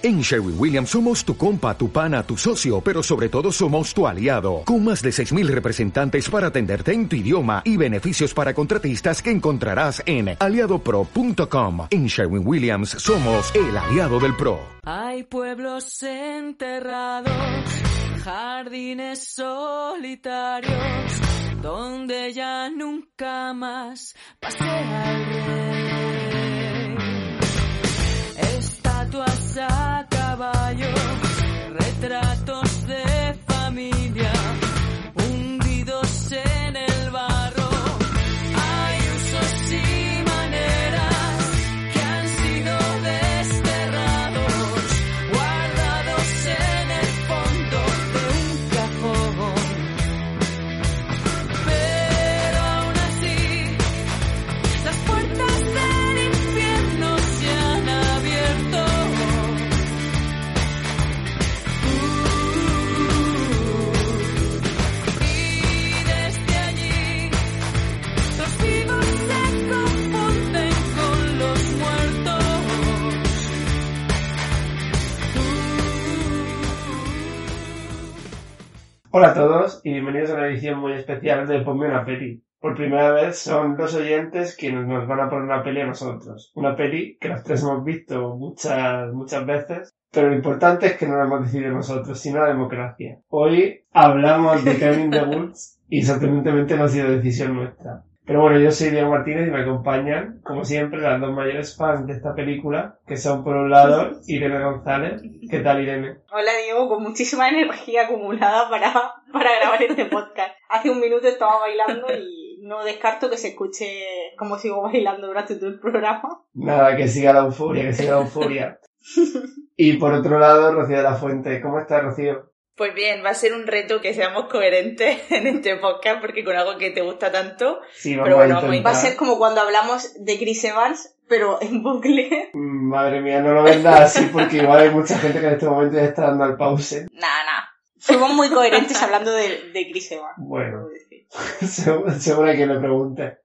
En Sherwin Williams somos tu compa, tu pana, tu socio, pero sobre todo somos tu aliado, con más de 6.000 representantes para atenderte en tu idioma y beneficios para contratistas que encontrarás en aliadopro.com. En Sherwin Williams somos el aliado del PRO. Hay pueblos enterrados, jardines solitarios, donde ya nunca más pasea el Estatuas a caballo, retratos de familia, Hola a todos y bienvenidos a una edición muy especial de Ponme una peli. Por primera vez son dos oyentes quienes nos van a poner una peli a nosotros. Una peli que los tres hemos visto muchas, muchas veces, pero lo importante es que no la hemos decidido nosotros, sino la democracia. Hoy hablamos de Kevin the Woods y sorprendentemente no ha sido decisión nuestra. Pero bueno, yo soy Diego Martínez y me acompañan, como siempre, las dos mayores fans de esta película, que son por un lado Irene González. ¿Qué tal Irene? Hola Diego, con muchísima energía acumulada para, para grabar este podcast. Hace un minuto estaba bailando y no descarto que se escuche como sigo bailando durante todo el programa. Nada, que siga la euforia, que siga la euforia. Y por otro lado, Rocío de la Fuente. ¿Cómo estás, Rocío? Pues bien, va a ser un reto que seamos coherentes en este podcast porque con algo que te gusta tanto. Sí, Pero bueno, intentar. Va a ser como cuando hablamos de Chris Evans, pero en bucle. Madre mía, no lo vendas así porque igual hay mucha gente que en este momento ya está dando al pause. Nada, nada. Fuimos muy coherentes hablando de, de Chris Evans. Bueno, seguro, quien le pregunte.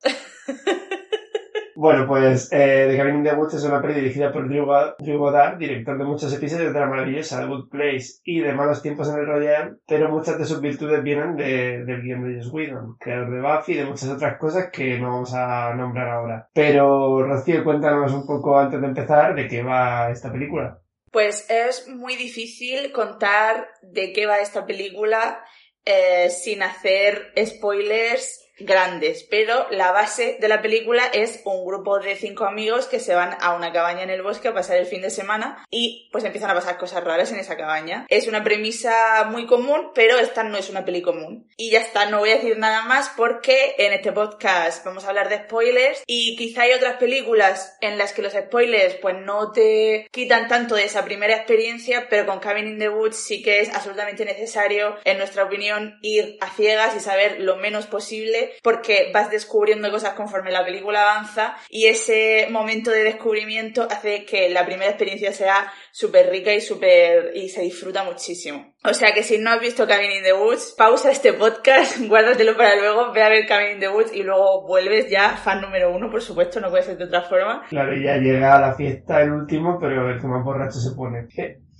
Bueno, pues eh, The Cabin in the Woods es una peli dirigida por Drew, Go- Drew Goddard, director de muchos episodios de la maravillosa The Good Place y de Malos Tiempos en el Royal, pero muchas de sus virtudes vienen de, del guion de Joss Whedon, creador de Buffy y de muchas otras cosas que no vamos a nombrar ahora. Pero, Rocío, cuéntanos un poco antes de empezar de qué va esta película. Pues es muy difícil contar de qué va esta película eh, sin hacer spoilers grandes, pero la base de la película es un grupo de cinco amigos que se van a una cabaña en el bosque a pasar el fin de semana y pues empiezan a pasar cosas raras en esa cabaña. Es una premisa muy común, pero esta no es una peli común. Y ya está, no voy a decir nada más porque en este podcast vamos a hablar de spoilers y quizá hay otras películas en las que los spoilers pues no te quitan tanto de esa primera experiencia, pero con Cabin in the Woods sí que es absolutamente necesario, en nuestra opinión, ir a ciegas y saber lo menos posible porque vas descubriendo cosas conforme la película avanza y ese momento de descubrimiento hace que la primera experiencia sea súper rica y súper y se disfruta muchísimo. O sea que si no has visto Cabin in the Woods, pausa este podcast, guárdatelo para luego, ve a ver Cabin in the Woods y luego vuelves ya fan número uno, por supuesto, no puede ser de otra forma. Claro, ya llega a la fiesta el último, pero el que más borracho se pone.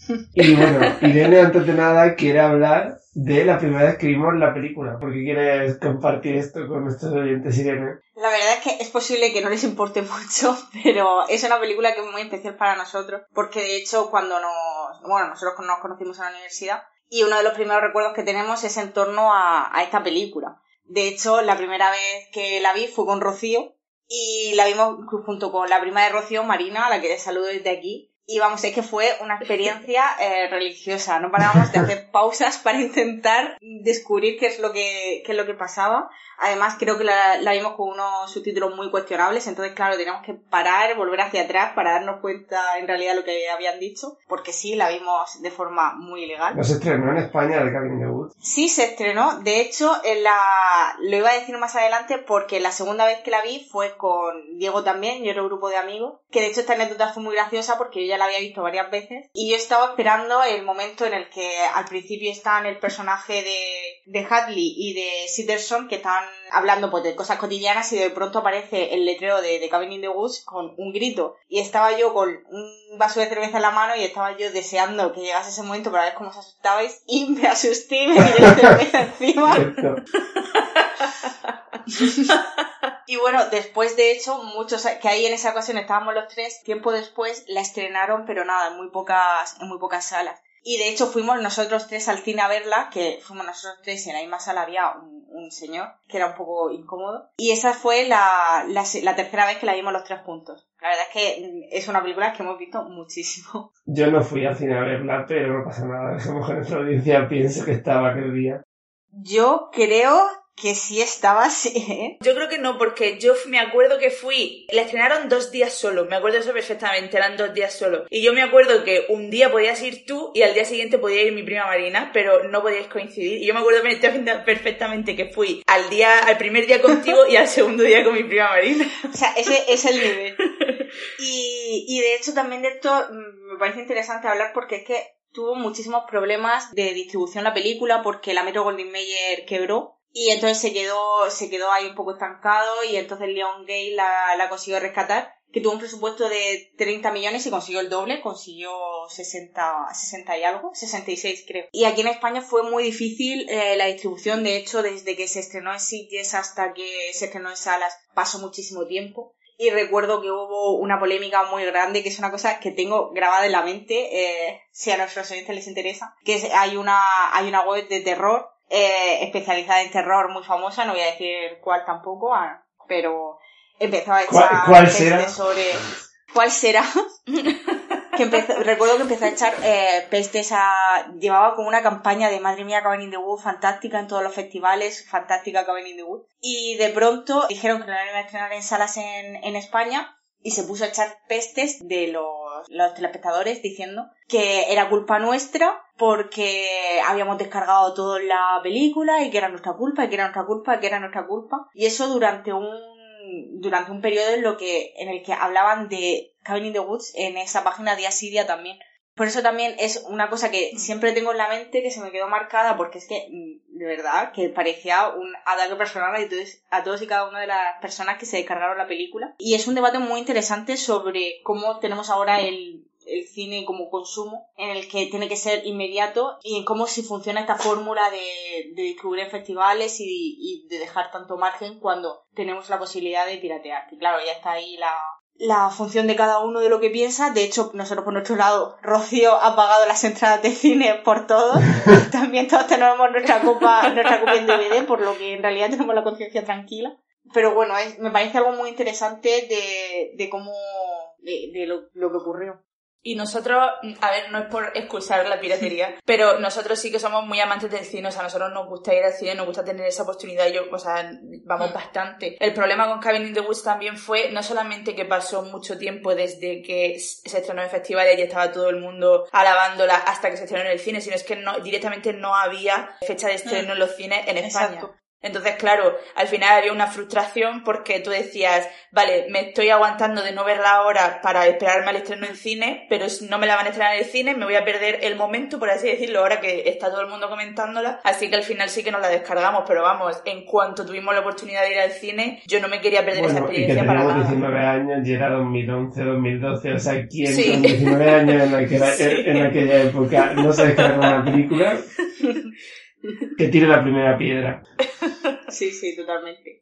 Y bueno, Irene, antes de nada, quiere hablar de la primera vez que vimos la película. ¿Por qué quieres compartir esto con nuestros oyentes, Irene? La verdad es que es posible que no les importe mucho, pero es una película que es muy especial para nosotros, porque de hecho cuando nos, bueno, nosotros nos conocimos en la universidad y uno de los primeros recuerdos que tenemos es en torno a, a esta película. De hecho, la primera vez que la vi fue con Rocío y la vimos junto con la prima de Rocío, Marina, a la que les saludo desde aquí. Y vamos, es que fue una experiencia eh, religiosa. No parábamos de hacer pausas para intentar descubrir qué es lo que, qué es lo que pasaba. Además, creo que la, la vimos con unos subtítulos muy cuestionables, entonces, claro, teníamos que parar, volver hacia atrás para darnos cuenta en realidad lo que habían dicho, porque sí, la vimos de forma muy ilegal. No se estrenó en España The Cabin in the Woods. Sí, se estrenó. De hecho, en la... lo iba a decir más adelante porque la segunda vez que la vi fue con Diego también y otro grupo de amigos. Que de hecho esta anécdota fue muy graciosa porque yo ya la había visto varias veces. Y yo estaba esperando el momento en el que al principio están el personaje de, de Hadley y de Sitterson que están hablando pues, de cosas cotidianas y de pronto aparece el letrero de, de Cabin in the Woods con un grito. Y estaba yo con un vaso de cerveza en la mano y estaba yo deseando que llegase ese momento para ver cómo os asustabais y me asusté y me tiré la cerveza encima. Y bueno, después de hecho, muchos que ahí en esa ocasión estábamos los tres, tiempo después la estrenaron, pero nada, en muy pocas, en muy pocas salas. Y de hecho fuimos nosotros tres al cine a verla, que fuimos nosotros tres y en la misma sala había un, un señor, que era un poco incómodo. Y esa fue la, la, tercera vez que la vimos los tres juntos. La verdad es que mm, es una película que hemos visto muchísimo. Yo no fui al cine a verla, pero no pasa nada. A lo mejor nuestra audiencia pienso que estaba aquel día. Yo creo que sí estaba así, ¿eh? Yo creo que no, porque yo me acuerdo que fui, la estrenaron dos días solo, me acuerdo eso perfectamente, eran dos días solo. Y yo me acuerdo que un día podías ir tú y al día siguiente podía ir mi prima Marina, pero no podíais coincidir. Y yo me acuerdo perfectamente- que fui al día, al primer día contigo y al segundo día con mi prima Marina. O sea, ese es el nivel. Y, y de hecho también de esto mm, me parece interesante hablar porque es que tuvo muchísimos problemas de distribución la película porque la Metro Goldwyn Mayer quebró y entonces se quedó, se quedó ahí un poco estancado y entonces Leon Gay la, la consiguió rescatar que tuvo un presupuesto de 30 millones y consiguió el doble, consiguió 60, 60 y algo, 66 creo. Y aquí en España fue muy difícil eh, la distribución, de hecho desde que se estrenó en Sitges hasta que se estrenó en salas pasó muchísimo tiempo. Y recuerdo que hubo una polémica muy grande, que es una cosa que tengo grabada en la mente, eh, si a nuestros oyentes les interesa, que hay una, hay una web de terror, eh, especializada en terror muy famosa, no voy a decir cuál tampoco, ah, pero empezó a echar ¿Cuál- cuál pestes será? sobre cuál será que empezó, recuerdo que empezó a echar eh, pestes a llevaba como una campaña de madre mía Cabin in the Wood fantástica en todos los festivales fantástica Cabin in the Wood y de pronto dijeron que no la iban a estrenar en salas en, en España y se puso a echar pestes de los, los telespectadores diciendo que era culpa nuestra porque habíamos descargado todo en la película y que era nuestra culpa y que era nuestra culpa y que era nuestra culpa. Y eso durante un durante un periodo en lo que en el que hablaban de Cabin in the Woods en esa página de Asidia también. Por eso también es una cosa que siempre tengo en la mente que se me quedó marcada porque es que mm, de verdad que parecía un ataque personal a todos, y cada una de las personas que se descargaron la película y es un debate muy interesante sobre cómo tenemos ahora el el cine como consumo, en el que tiene que ser inmediato y en cómo si funciona esta fórmula de, de distribuir festivales y, y de dejar tanto margen cuando tenemos la posibilidad de piratear. Que claro, ya está ahí la, la función de cada uno de lo que piensa. De hecho, nosotros por nuestro lado, Rocío ha pagado las entradas de cine por todos. También todos tenemos nuestra copa, nuestra copia en DVD, por lo que en realidad tenemos la conciencia tranquila. Pero bueno, es- me parece algo muy interesante de, de cómo, de, de lo, lo que ocurrió. Y nosotros, a ver, no es por excusar la piratería, pero nosotros sí que somos muy amantes del cine, o sea, a nosotros nos gusta ir al cine, nos gusta tener esa oportunidad, yo, o sea, vamos Mm. bastante. El problema con Cabin in the Woods también fue no solamente que pasó mucho tiempo desde que se estrenó en festivales y estaba todo el mundo alabándola hasta que se estrenó en el cine, sino es que no, directamente no había fecha de estreno en los cines en España. Entonces, claro, al final había una frustración porque tú decías, vale, me estoy aguantando de no verla ahora para esperarme al estreno en cine, pero si no me la van a estrenar en el cine, me voy a perder el momento, por así decirlo, ahora que está todo el mundo comentándola. Así que al final sí que nos la descargamos, pero vamos, en cuanto tuvimos la oportunidad de ir al cine, yo no me quería perder esa Bueno, y que experiencia para nada. 19 años y era 2011, 2012, o sea, ¿quién Sí. con 19 años en, aquella, Sí. en aquella época no se descarga una película? Que tire la primera piedra. Sí, sí, totalmente.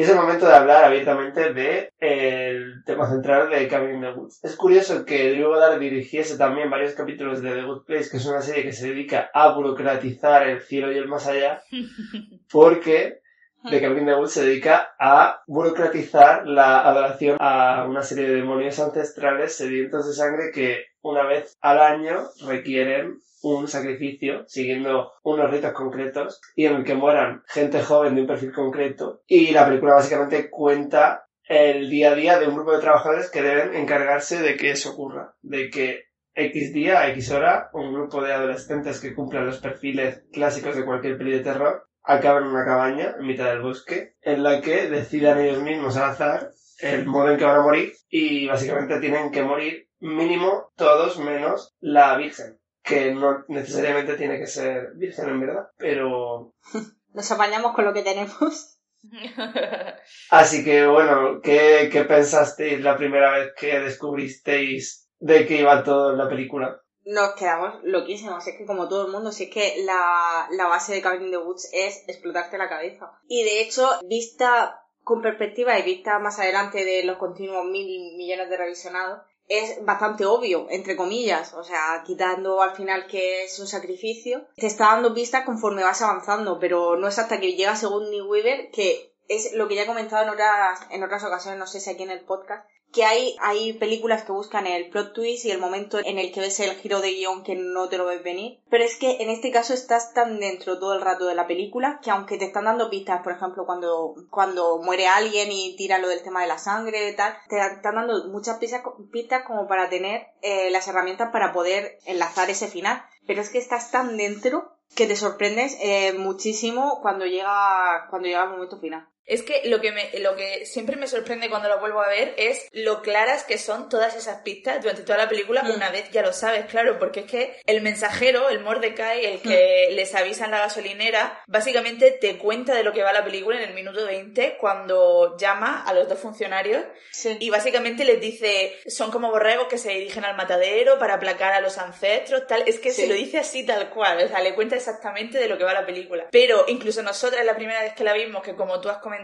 Y es el momento de hablar abiertamente de el tema central de Cabin in the Woods. Es curioso que Drew Goddard dirigiese también varios capítulos de The Good Place, que es una serie que se dedica a burocratizar el cielo y el más allá, porque The Cabin in the Woods se dedica a burocratizar la adoración a una serie de demonios ancestrales sedientos de sangre que una vez al año requieren un sacrificio siguiendo unos ritos concretos y en el que mueran gente joven de un perfil concreto. Y la película básicamente cuenta el día a día de un grupo de trabajadores que deben encargarse de que eso ocurra, de que X día, X hora, un grupo de adolescentes que cumplan los perfiles clásicos de cualquier peli de terror acaban en una cabaña en mitad del bosque en la que decidan ellos mismos al azar el modo en que van a morir y básicamente tienen que morir mínimo todos menos la Virgen, que no necesariamente tiene que ser Virgen en verdad, pero... Nos apañamos con lo que tenemos. Así que bueno, ¿qué, qué pensasteis la primera vez que descubristeis de qué iba todo en la película? Nos quedamos loquísimos, es que como todo el mundo, si es que la, la base de Cabin in the Woods es explotarte la cabeza. Y de hecho, vista con perspectiva y vista más adelante de los continuos mil millones de revisionados, es bastante obvio, entre comillas, o sea, quitando al final que es un sacrificio, te está dando pistas conforme vas avanzando, pero no es hasta que llega según New Weaver que es lo que ya he comentado en otras, en otras ocasiones, no sé si aquí en el podcast, que hay, hay películas que buscan el plot twist y el momento en el que ves el giro de guion que no te lo ves venir. Pero es que en este caso estás tan dentro todo el rato de la película que aunque te están dando pistas, por ejemplo, cuando, cuando muere alguien y tira lo del tema de la sangre y tal, te están dando muchas pistas, pistas como para tener eh, las herramientas para poder enlazar ese final. Pero es que estás tan dentro que te sorprendes eh, muchísimo cuando llega, cuando llega el momento final. Es que lo que, me, lo que siempre me sorprende cuando lo vuelvo a ver es lo claras que son todas esas pistas durante toda la película, Mm. una vez ya lo sabes, claro, porque es que el mensajero, el Mordecai, el que Mm. les avisa en la gasolinera, básicamente te cuenta de lo que va la película en el minuto 20 cuando llama a los dos funcionarios Sí. y básicamente les dice, son como borregos que se dirigen al matadero para aplacar a los ancestros, tal. Es que Sí. se lo dice así tal cual, o sea, le cuenta exactamente de lo que va la película. Pero incluso nosotras, la primera vez que la vimos, que como tú has comentado,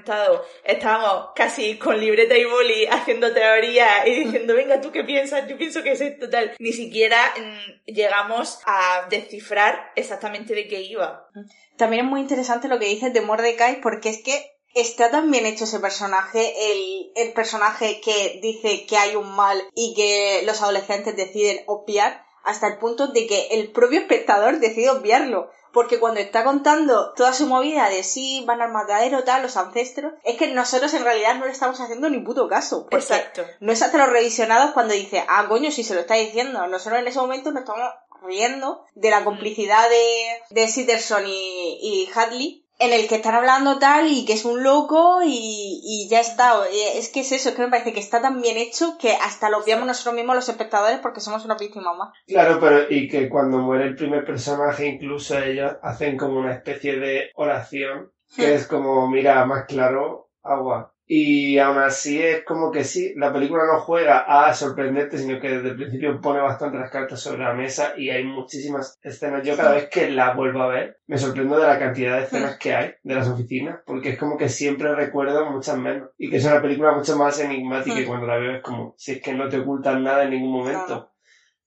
estábamos casi con libreta y boli haciendo teoría y diciendo, venga, ¿tú qué piensas? Yo pienso que es esto, tal. Ni siquiera mm, llegamos a descifrar exactamente de qué iba. También es muy interesante lo que dices de Mordecai porque es que está tan bien hecho ese personaje, el, el personaje que dice que hay un mal y que los adolescentes deciden obviar hasta el punto de que el propio espectador decide obviarlo. Porque cuando está contando toda su movida de sí, van al matadero, tal, los ancestros, es que nosotros en realidad no le estamos haciendo ni puto caso. Exacto. no es hasta los revisionados cuando dice, ah, coño, si se lo está diciendo. Nosotros en ese momento nos estamos riendo de la complicidad de, de Sitterson y, y Hadley, en el que están hablando tal y que es un loco y, y ya está. Eh, Es que es eso, es que me parece que está tan bien hecho que hasta lo obviamos nosotros mismos los espectadores porque somos una víctima más. Claro, pero y que cuando muere el primer personaje, incluso ellos hacen como una especie de oración, que Hmm. es como, mira, más claro, agua. Y aún así es como que sí, la película no juega a sorprenderte, sino que desde el principio pone bastante las cartas sobre la mesa y hay muchísimas escenas. Yo cada vez que la vuelvo a ver, me sorprendo de la cantidad de escenas que hay de las oficinas, porque es como que siempre recuerdo muchas menos. Y que es una película mucho más enigmática y Hmm. cuando la veo es como, si es que no te ocultan nada en ningún momento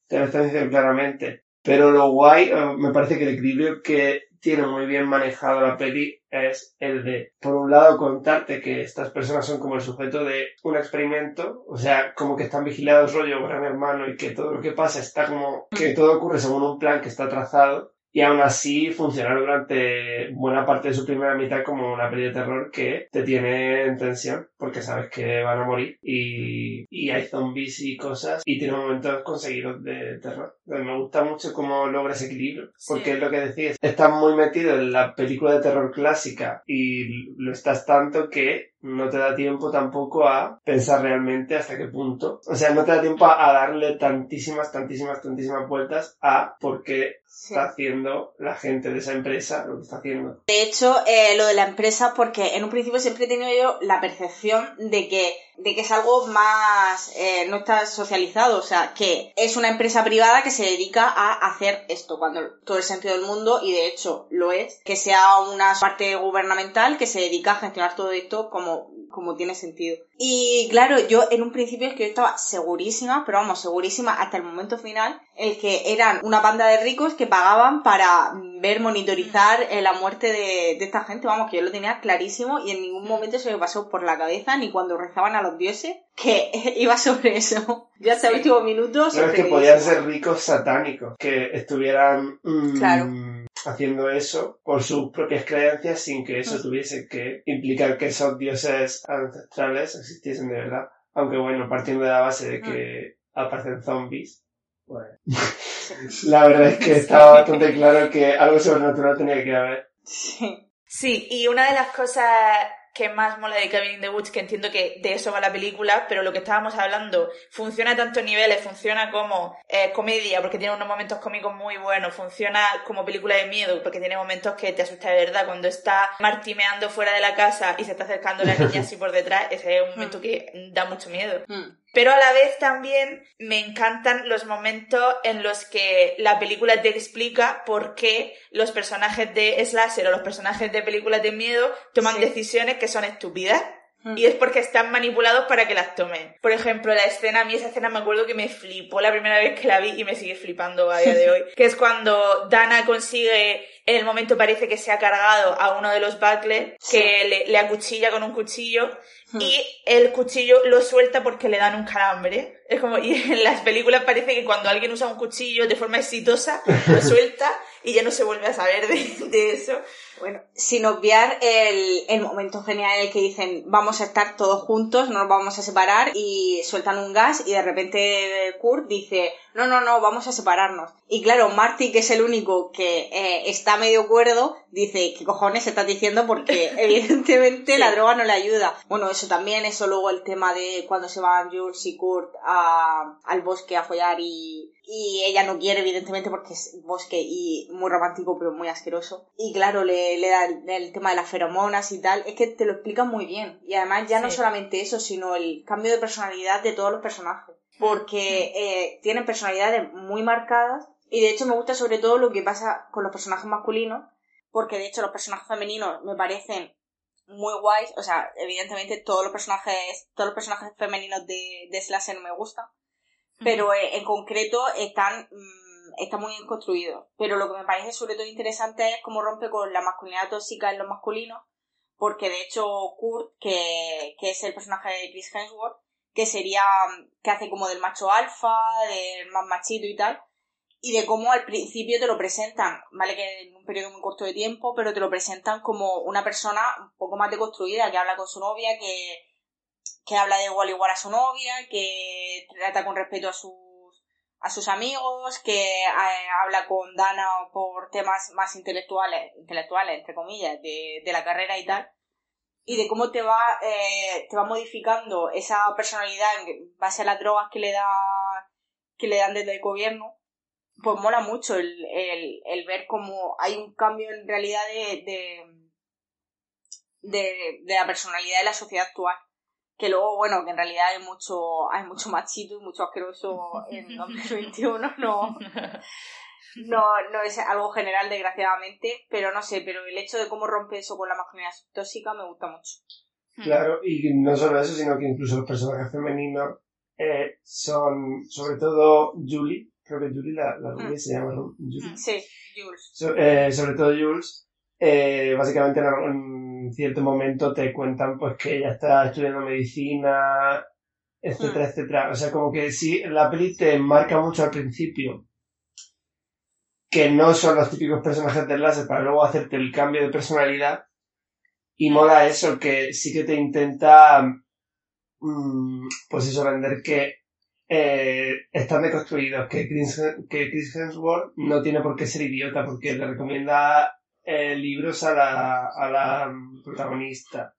te lo están diciendo claramente. Pero lo guay, eh, me parece que el equilibrio que tiene muy bien manejado la peli es el de, por un lado, contarte que estas personas son como el sujeto de un experimento, o sea, como que están vigilados rollo gran hermano y que todo lo que pasa está como, que todo ocurre según un plan que está trazado y aún así funcionar durante buena parte de su primera mitad como una peli de terror que te tiene en tensión porque sabes que van a morir y, y hay zombies y cosas y tiene momentos conseguidos de terror. Entonces, me gusta mucho cómo logra ese equilibrio porque Sí. es lo que decís, estás muy metido en la película de terror clásica y lo estás tanto que no te da tiempo tampoco a pensar realmente hasta qué punto. O sea, no te da tiempo a, darle tantísimas, tantísimas, tantísimas vueltas a por qué Sí. está haciendo la gente de esa empresa lo que está haciendo. De hecho, eh, lo de la empresa, porque en un principio siempre he tenido yo la percepción de que, de que es algo más, eh, no está socializado, o sea, que es una empresa privada que se dedica a hacer esto, cuando todo el sentido del mundo, y de hecho lo es, que sea una parte gubernamental que se dedica a gestionar todo esto como como tiene sentido. Y claro, yo en un principio es que yo estaba segurísima, pero vamos, segurísima hasta el momento final, el que eran una banda de ricos que pagaban para ver, monitorizar eh, la muerte de, de esta gente, vamos, que yo lo tenía clarísimo y en ningún momento se me pasó por la cabeza, ni cuando rezaban a los dioses, que iba sobre eso. Ya hasta el último minuto. No es que podían ser ricos satánicos, que estuvieran mm, Claro. Haciendo eso por sus propias creencias sin que eso Mm. tuviese que implicar que esos dioses ancestrales existiesen de verdad. Aunque bueno, partiendo de la base de que Mm. aparecen zombies, pues la verdad es que estaba bastante claro que algo sobrenatural tenía que haber. Sí. Sí, y una de las cosas que más mola de Cabin in the Woods, que entiendo que de eso va la película, pero lo que estábamos hablando, funciona a tantos niveles, funciona como eh, comedia, porque tiene unos momentos cómicos muy buenos, funciona como película de miedo, porque tiene momentos que te asusta de verdad, cuando está martimeando fuera de la casa y se está acercando la niña así por detrás, ese es un momento que da mucho miedo. Pero a la vez también me encantan los momentos en los que la película te explica por qué los personajes de slasher o los personajes de películas de miedo toman Sí. decisiones que son estúpidas. Mm. Y es porque están manipulados para que las tomen. Por ejemplo, la escena, a mí esa escena me acuerdo que me flipó la primera vez que la vi y me sigue flipando a día de hoy. que es cuando Dana consigue, en el momento parece que se ha cargado a uno de los bucklers, que le, le acuchilla con un cuchillo Mm. y el cuchillo lo suelta porque le dan un calambre. Es como, y en las películas parece que cuando alguien usa un cuchillo de forma exitosa, lo suelta y ya no se vuelve a saber de, de eso. Bueno, sin obviar el, el momento genial en el que dicen vamos a estar todos juntos, no nos vamos a separar y sueltan un gas y de repente Kurt dice no, no, no, vamos a separarnos. Y claro, Marty, que es el único que eh, está medio cuerdo, dice ¿qué cojones estás diciendo? Porque evidentemente la droga no le ayuda. Bueno, eso también, eso luego el tema de cuando se van Jules y Kurt a- al bosque a follar y, y ella no quiere, evidentemente, porque es bosque y muy romántico, pero muy asqueroso. Y claro, le, le da el, el tema de las feromonas y tal. Es que te lo explican muy bien. Y además, ya no solamente eso, sino el cambio de personalidad de todos los personajes. Porque eh, tienen personalidades muy marcadas. Y de hecho, me gusta sobre todo lo que pasa con los personajes masculinos. Porque de hecho, los personajes femeninos me parecen muy guays. O sea, evidentemente, todos los personajes, todos los personajes femeninos de, de Slasher no me gustan pero eh, en concreto están, mm, están muy bien construidos. Pero lo que me parece sobre todo interesante es cómo rompe con la masculinidad tóxica en los masculinos, porque de hecho Kurt, que, que es el personaje de Chris Hemsworth, que sería, mm, que hace como del macho alfa, del más machito y tal, y de cómo al principio te lo presentan, vale que en un periodo muy corto de tiempo, pero te lo presentan como una persona un poco más deconstruida, que habla con su novia, que, que habla de igual igual a su novia, que trata con respeto a sus a sus amigos, que eh, habla con Dana por temas más intelectuales, intelectuales entre comillas, de, de la carrera y tal, y de cómo te va eh, te va modificando esa personalidad en base a las drogas que le da que le dan desde el gobierno, pues mola mucho el, el, el ver cómo hay un cambio en realidad de, de, de, de la personalidad de la sociedad actual que luego, bueno, que en realidad hay mucho, hay mucho machito y mucho asqueroso en 2021, no, no, no es algo general, desgraciadamente, pero no sé, pero el hecho de cómo rompe eso con la masculinidad tóxica me gusta mucho. Claro, y no solo eso, sino que incluso los personajes femeninos eh, son, sobre todo Julie, creo que Julie, la, la rubia Mm. se llama ¿no? Julie. Sí, Jules. So- eh, sobre todo Jules, eh, básicamente en, en cierto momento te cuentan pues que ella está estudiando medicina, etcétera, Mm. etcétera. O sea, como que sí, la peli te marca mucho al principio que no son los típicos personajes del láser para luego hacerte el cambio de personalidad. Y mola eso, que sí que te intenta, mm, pues eso, vender que eh, están deconstruidos, que Chris, que Chris Hemsworth no tiene por qué ser idiota porque le recomienda eh, libros a la, a la mm, protagonista.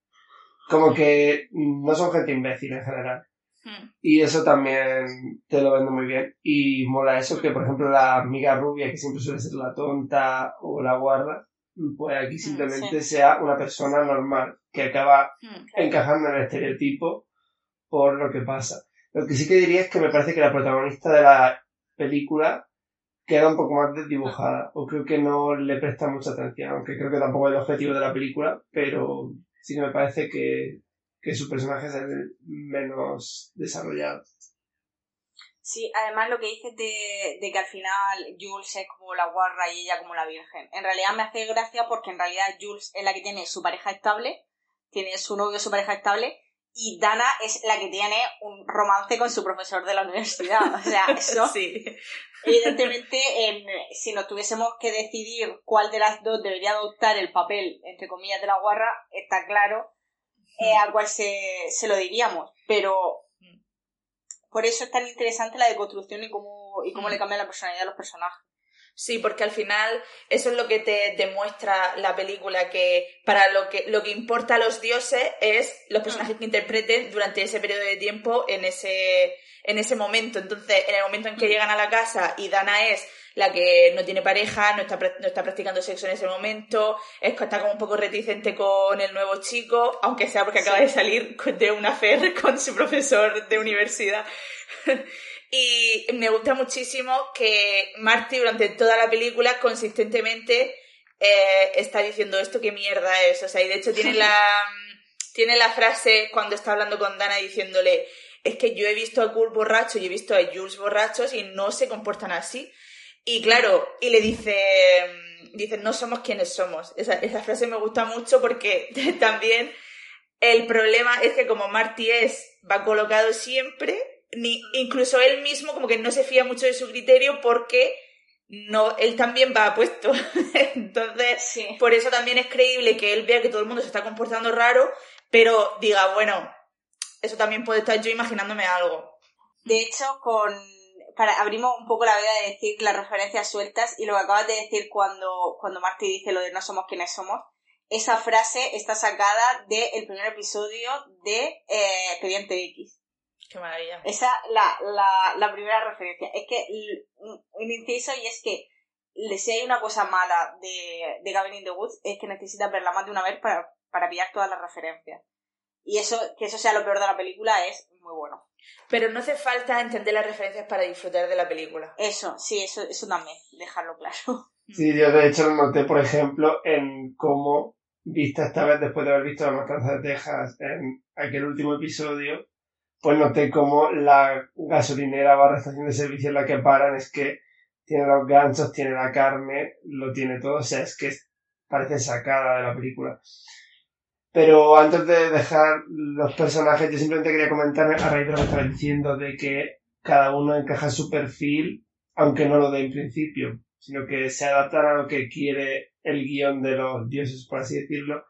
Como que no son gente imbécil en general. Hmm. Y eso también te lo vendo muy bien. Y mola eso que, por ejemplo, la amiga rubia, que siempre suele ser la tonta o la guarda, pues aquí simplemente sea una persona normal que acaba Hmm. encajando en el estereotipo por lo que pasa. Lo que sí que diría es que me parece que la protagonista de la película queda un poco más desdibujada, o creo que no le presta mucha atención, aunque creo que tampoco es el objetivo de la película, pero sí que me parece que que su personaje es el menos desarrollado. Sí, además lo que dices de, de que al final Jules es como la guarra y ella como la virgen. En realidad me hace gracia porque en realidad Jules es la que tiene su pareja estable, tiene su novio su pareja estable, y Dana es la que tiene un romance con su profesor de la universidad. O sea, eso Sí. Evidentemente, en- si nos tuviésemos que decidir cuál de las dos debería adoptar el papel, entre comillas, de la guarra, está claro eh, a cuál se, se lo diríamos. Pero por eso es tan interesante la deconstrucción y cómo, y cómo Mm. le cambia la personalidad a los personajes. Sí, porque al final eso es lo que te demuestra la película, que para lo que, lo que importa a los dioses es los personajes que interpreten durante ese periodo de tiempo en ese, en ese momento. Entonces, en el momento en que llegan a la casa y Dana es la que no tiene pareja, no está, no está practicando sexo en ese momento, es que está como un poco reticente con el nuevo chico, aunque sea porque acaba de salir de una fer con su profesor de universidad. Y me gusta muchísimo que Marty durante toda la película consistentemente eh, está diciendo esto qué mierda es. O sea, y de hecho tiene la, tiene la frase cuando está hablando con Dana diciéndole es que yo he visto a Kurt borracho y he visto a Jules borrachos y no se comportan así. Y claro, y le dice, dice, no somos quienes somos. Esa, esa frase me gusta mucho porque también el problema es que como Marty es, va colocado siempre, ni, incluso él mismo como que no se fía mucho de su criterio porque no, él también va apuesto. Entonces, Sí. por eso también es creíble que él vea que todo el mundo se está comportando raro, pero diga, bueno, eso también puede estar yo imaginándome algo. De hecho, con para abrimos un poco la veda de decir las referencias sueltas y lo que acabas de decir cuando, cuando Marty dice lo de no somos quienes somos, esa frase está sacada del primer episodio de eh, Expediente X. Qué maravilla. Esa la, la, la primera referencia. Es que un inciso y es que le- si hay una cosa mala de, de Gavin in the Woods es que necesitas verla más de una vez para, para pillar todas las referencias. Y eso, que eso sea lo peor de la película es muy bueno. Pero no hace falta entender las referencias para disfrutar de la película. Eso, sí, eso, eso también, dejarlo claro. Sí, yo de hecho lo noté, por ejemplo, en cómo, vista esta vez después de haber visto La Matanza de Texas en aquel último episodio, pues noté cómo la gasolinera barra estación de servicio en la que paran es que tiene los ganchos, tiene la carne, lo tiene todo, o sea, es que parece sacada de la película. Pero antes de dejar los personajes, yo simplemente quería comentar a raíz de lo que estabas diciendo, de que cada uno encaja en su perfil, aunque no lo dé en principio, sino que se adaptan a lo que quiere el guion de los dioses, por así decirlo.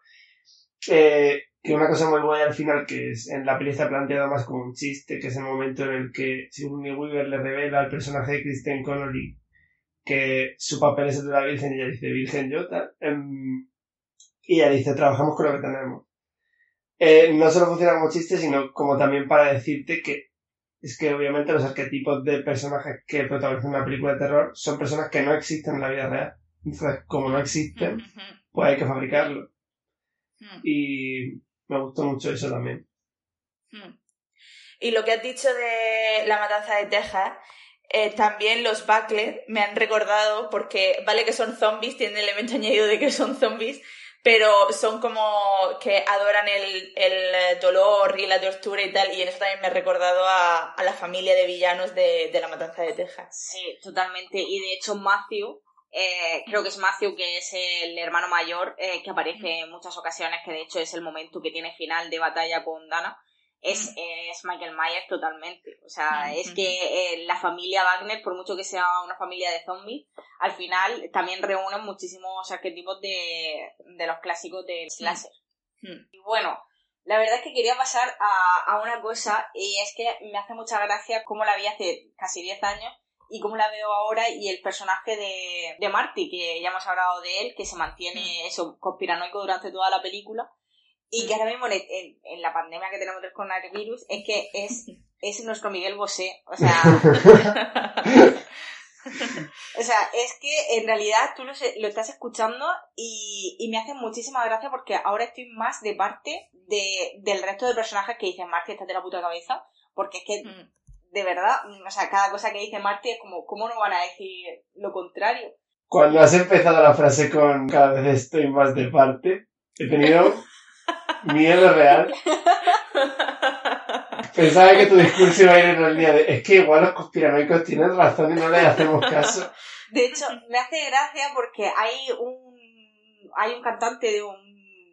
Eh, que una cosa muy buena al final, que es en la peli está planteado más como un chiste, que es el momento en el que Sigourney Weaver le revela al personaje de Kristen Connolly que su papel es el de la Virgen y ella dice Virgen yo tal. Em, y ella dice trabajamos con lo que tenemos. Eh, no solo funciona como chiste, sino como también para decirte que es que obviamente los arquetipos de personajes que protagonizan una película de terror son personas que no existen en la vida real. Entonces, como no existen, pues hay que fabricarlo. Y me gustó mucho eso también. Y lo que has dicho de la matanza de Texas, eh, también los Buckler me han recordado, porque vale que son zombies, tienen el elemento añadido de que son zombies, pero son como que adoran el, el dolor y la tortura y tal, y en eso también me ha recordado a, a la familia de villanos de, de la matanza de Texas. Sí, totalmente. Y de hecho, Matthew, eh, creo que es Matthew, que es el hermano mayor, eh, que aparece en muchas ocasiones, que de hecho es el momento que tiene final de batalla con Dana. Es, es Michael Myers totalmente. O sea, es que eh, la familia Wagner, por mucho que sea una familia de zombies, al final también reúnen muchísimos arquetipos de, de los clásicos del slasher. Y bueno, la verdad es que quería pasar a, a una cosa y es que me hace mucha gracia cómo la vi hace casi 10 años y cómo la veo ahora y el personaje de, de Marty, que ya hemos hablado de él, que se mantiene eso, conspiranoico durante toda la película y que ahora mismo en, en- en la pandemia que tenemos del coronavirus es que es, es nuestro Miguel Bosé, o sea... O sea, es que en realidad tú lo, lo estás escuchando y, y me hace muchísima gracia porque ahora estoy más de parte de, del resto de personajes que dicen Marty, estás de la puta cabeza, porque es que, de verdad, o sea, cada cosa que dice Marty es como, ¿cómo no van a decir lo contrario? Cuando has empezado la frase con cada vez estoy más de parte, he tenido miedo real Pensaba que tu discurso iba a ir en el día de es que igual los conspiranoicos tienen razón y no les hacemos caso. De hecho, me hace gracia porque hay un hay un cantante de un,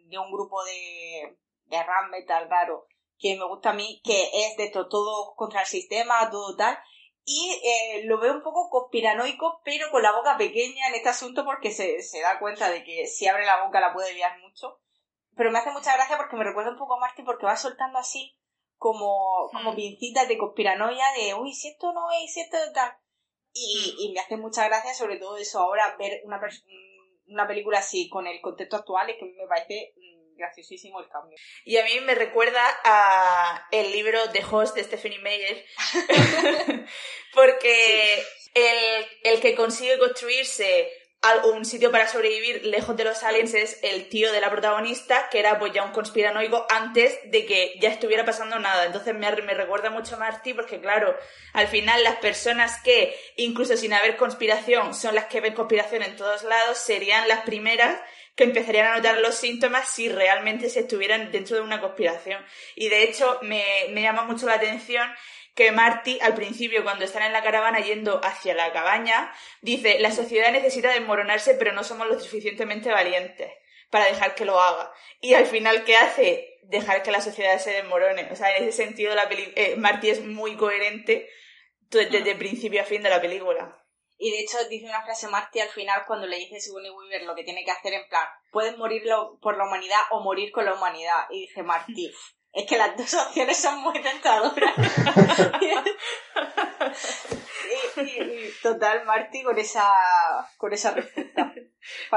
de un grupo de, de rap metal raro que me gusta a mí, que es de todo, todo contra el sistema, todo tal, y eh, lo veo un poco conspiranoico, pero con la boca pequeña en este asunto porque se, se da cuenta de que si abre la boca la puede liar mucho. Pero me hace mucha gracia porque me recuerda un poco a Marty porque va soltando así como, como pincitas de conspiranoia de, uy, si esto no es, si esto tal. Y, y me hace mucha gracia sobre todo eso ahora ver una, una película así con el contexto actual es que me parece mm, graciosísimo el cambio. Y a mí me recuerda a el libro The Host de Stephanie Meyer, porque el, el que consigue construirse un sitio para sobrevivir lejos de los aliens es el tío de la protagonista, que era pues ya un conspiranoico antes de que ya estuviera pasando nada. Entonces me, me recuerda mucho a Marty porque claro, al final las personas que, incluso sin haber conspiración, son las que ven conspiración en todos lados, serían las primeras que empezarían a notar los síntomas si realmente se estuvieran dentro de una conspiración. Y de hecho me, me llama mucho la atención que Marty, al principio, cuando están en la caravana yendo hacia la cabaña, dice, la sociedad necesita desmoronarse, pero no somos lo suficientemente valientes para dejar que lo haga. Y al final, ¿qué hace? Dejar que la sociedad se desmorone. O sea, en ese sentido, la peli eh, Marty es muy coherente to- desde principio a fin de la película. Y de hecho dice una frase Marty al final cuando le dice a Sigourney Weaver lo que tiene que hacer en plan, puedes morir lo- por la humanidad o morir con la humanidad. Y dice Marty, es que las dos opciones son muy tentadoras. y, total, Marty con esa, con esa respuesta.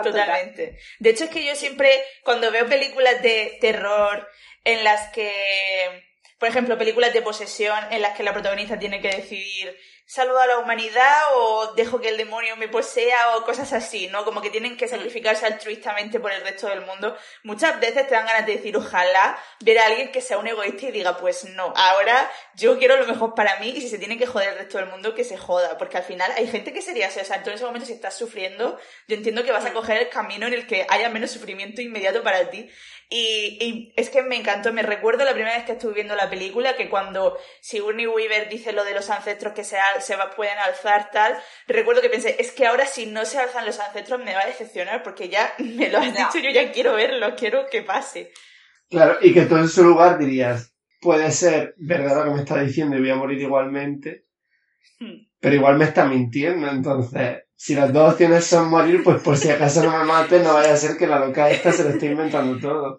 Totalmente. De hecho, es que yo siempre, cuando veo películas de terror en las que, por ejemplo, películas de posesión en las que la protagonista tiene que decidir saludo a la humanidad o dejo que el demonio me posea o cosas así, ¿no? Como que tienen que sacrificarse altruistamente por el resto del mundo. Muchas veces te dan ganas de decir, ojalá ver a alguien que sea un egoísta y diga, pues no, ahora yo quiero lo mejor para mí y si se tiene que joder el resto del mundo, que se joda. Porque al final hay gente que sería así, o sea, tú en ese momento si estás sufriendo, yo entiendo que vas a coger el camino en el que haya menos sufrimiento inmediato para ti. Y, y es que me encantó, me recuerdo la primera vez que estuve viendo la película, que cuando Sigourney Weaver dice lo de los ancestros que se, al- se va- pueden alzar, tal, recuerdo que pensé, es que ahora si no se alzan los ancestros me va a decepcionar, porque ya me lo has dicho, yo ya quiero verlo, quiero que pase. Claro, y que tú en su lugar dirías, puede ser verdad lo que me está diciendo y voy a morir igualmente, Hmm. pero igual me está mintiendo, entonces, si las dos opciones son morir, pues por si acaso no me mate, no vaya a ser que la loca esta se lo esté inventando todo.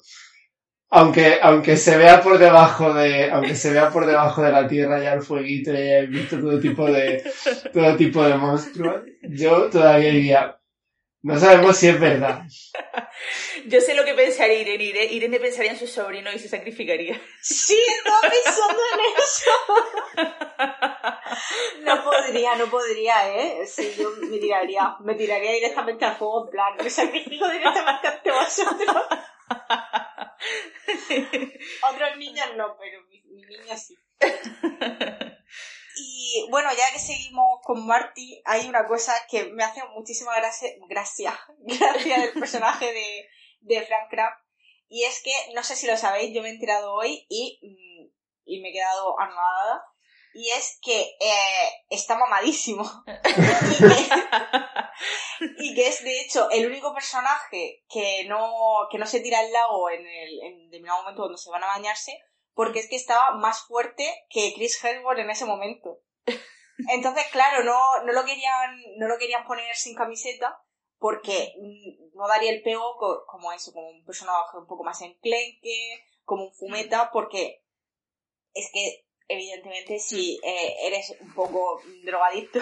Aunque, aunque se vea por debajo de, aunque se vea por debajo de la tierra ya el fueguito y hayáis visto todo tipo de, todo tipo de monstruos, yo todavía diría, no sabemos si es verdad. Yo sé lo que pensaría Irene, Irene, Irene pensaría en su sobrino y se sacrificaría. Sí, estaba pensando en eso. No podría, no podría, ¿eh? Sí, yo me tiraría, me tiraría directamente al fuego, en plan, me sacrifico directamente ante vosotros. Otros niños no, pero mi, mi niña sí. Y bueno, ya que seguimos con Marty, hay una cosa que me hace muchísima gracia, gracia, gracia del personaje de, de Frank Kraft. Y es que, no sé si lo sabéis, yo me he enterado hoy y, mm, y me he quedado anonadada. Y es que eh, está mamadísimo. y, que, y que es, de hecho, el único personaje que no, que no se tira al lago en el en determinado momento cuando se van a bañarse, porque es que estaba más fuerte que Chris Hemsworth en ese momento. Entonces, claro, no, no lo querían, no lo querían poner sin camiseta porque mm, no daría el pego co- como eso, como un personaje un poco más enclenque, como un fumeta, porque es que evidentemente si eh, eres un poco drogadicto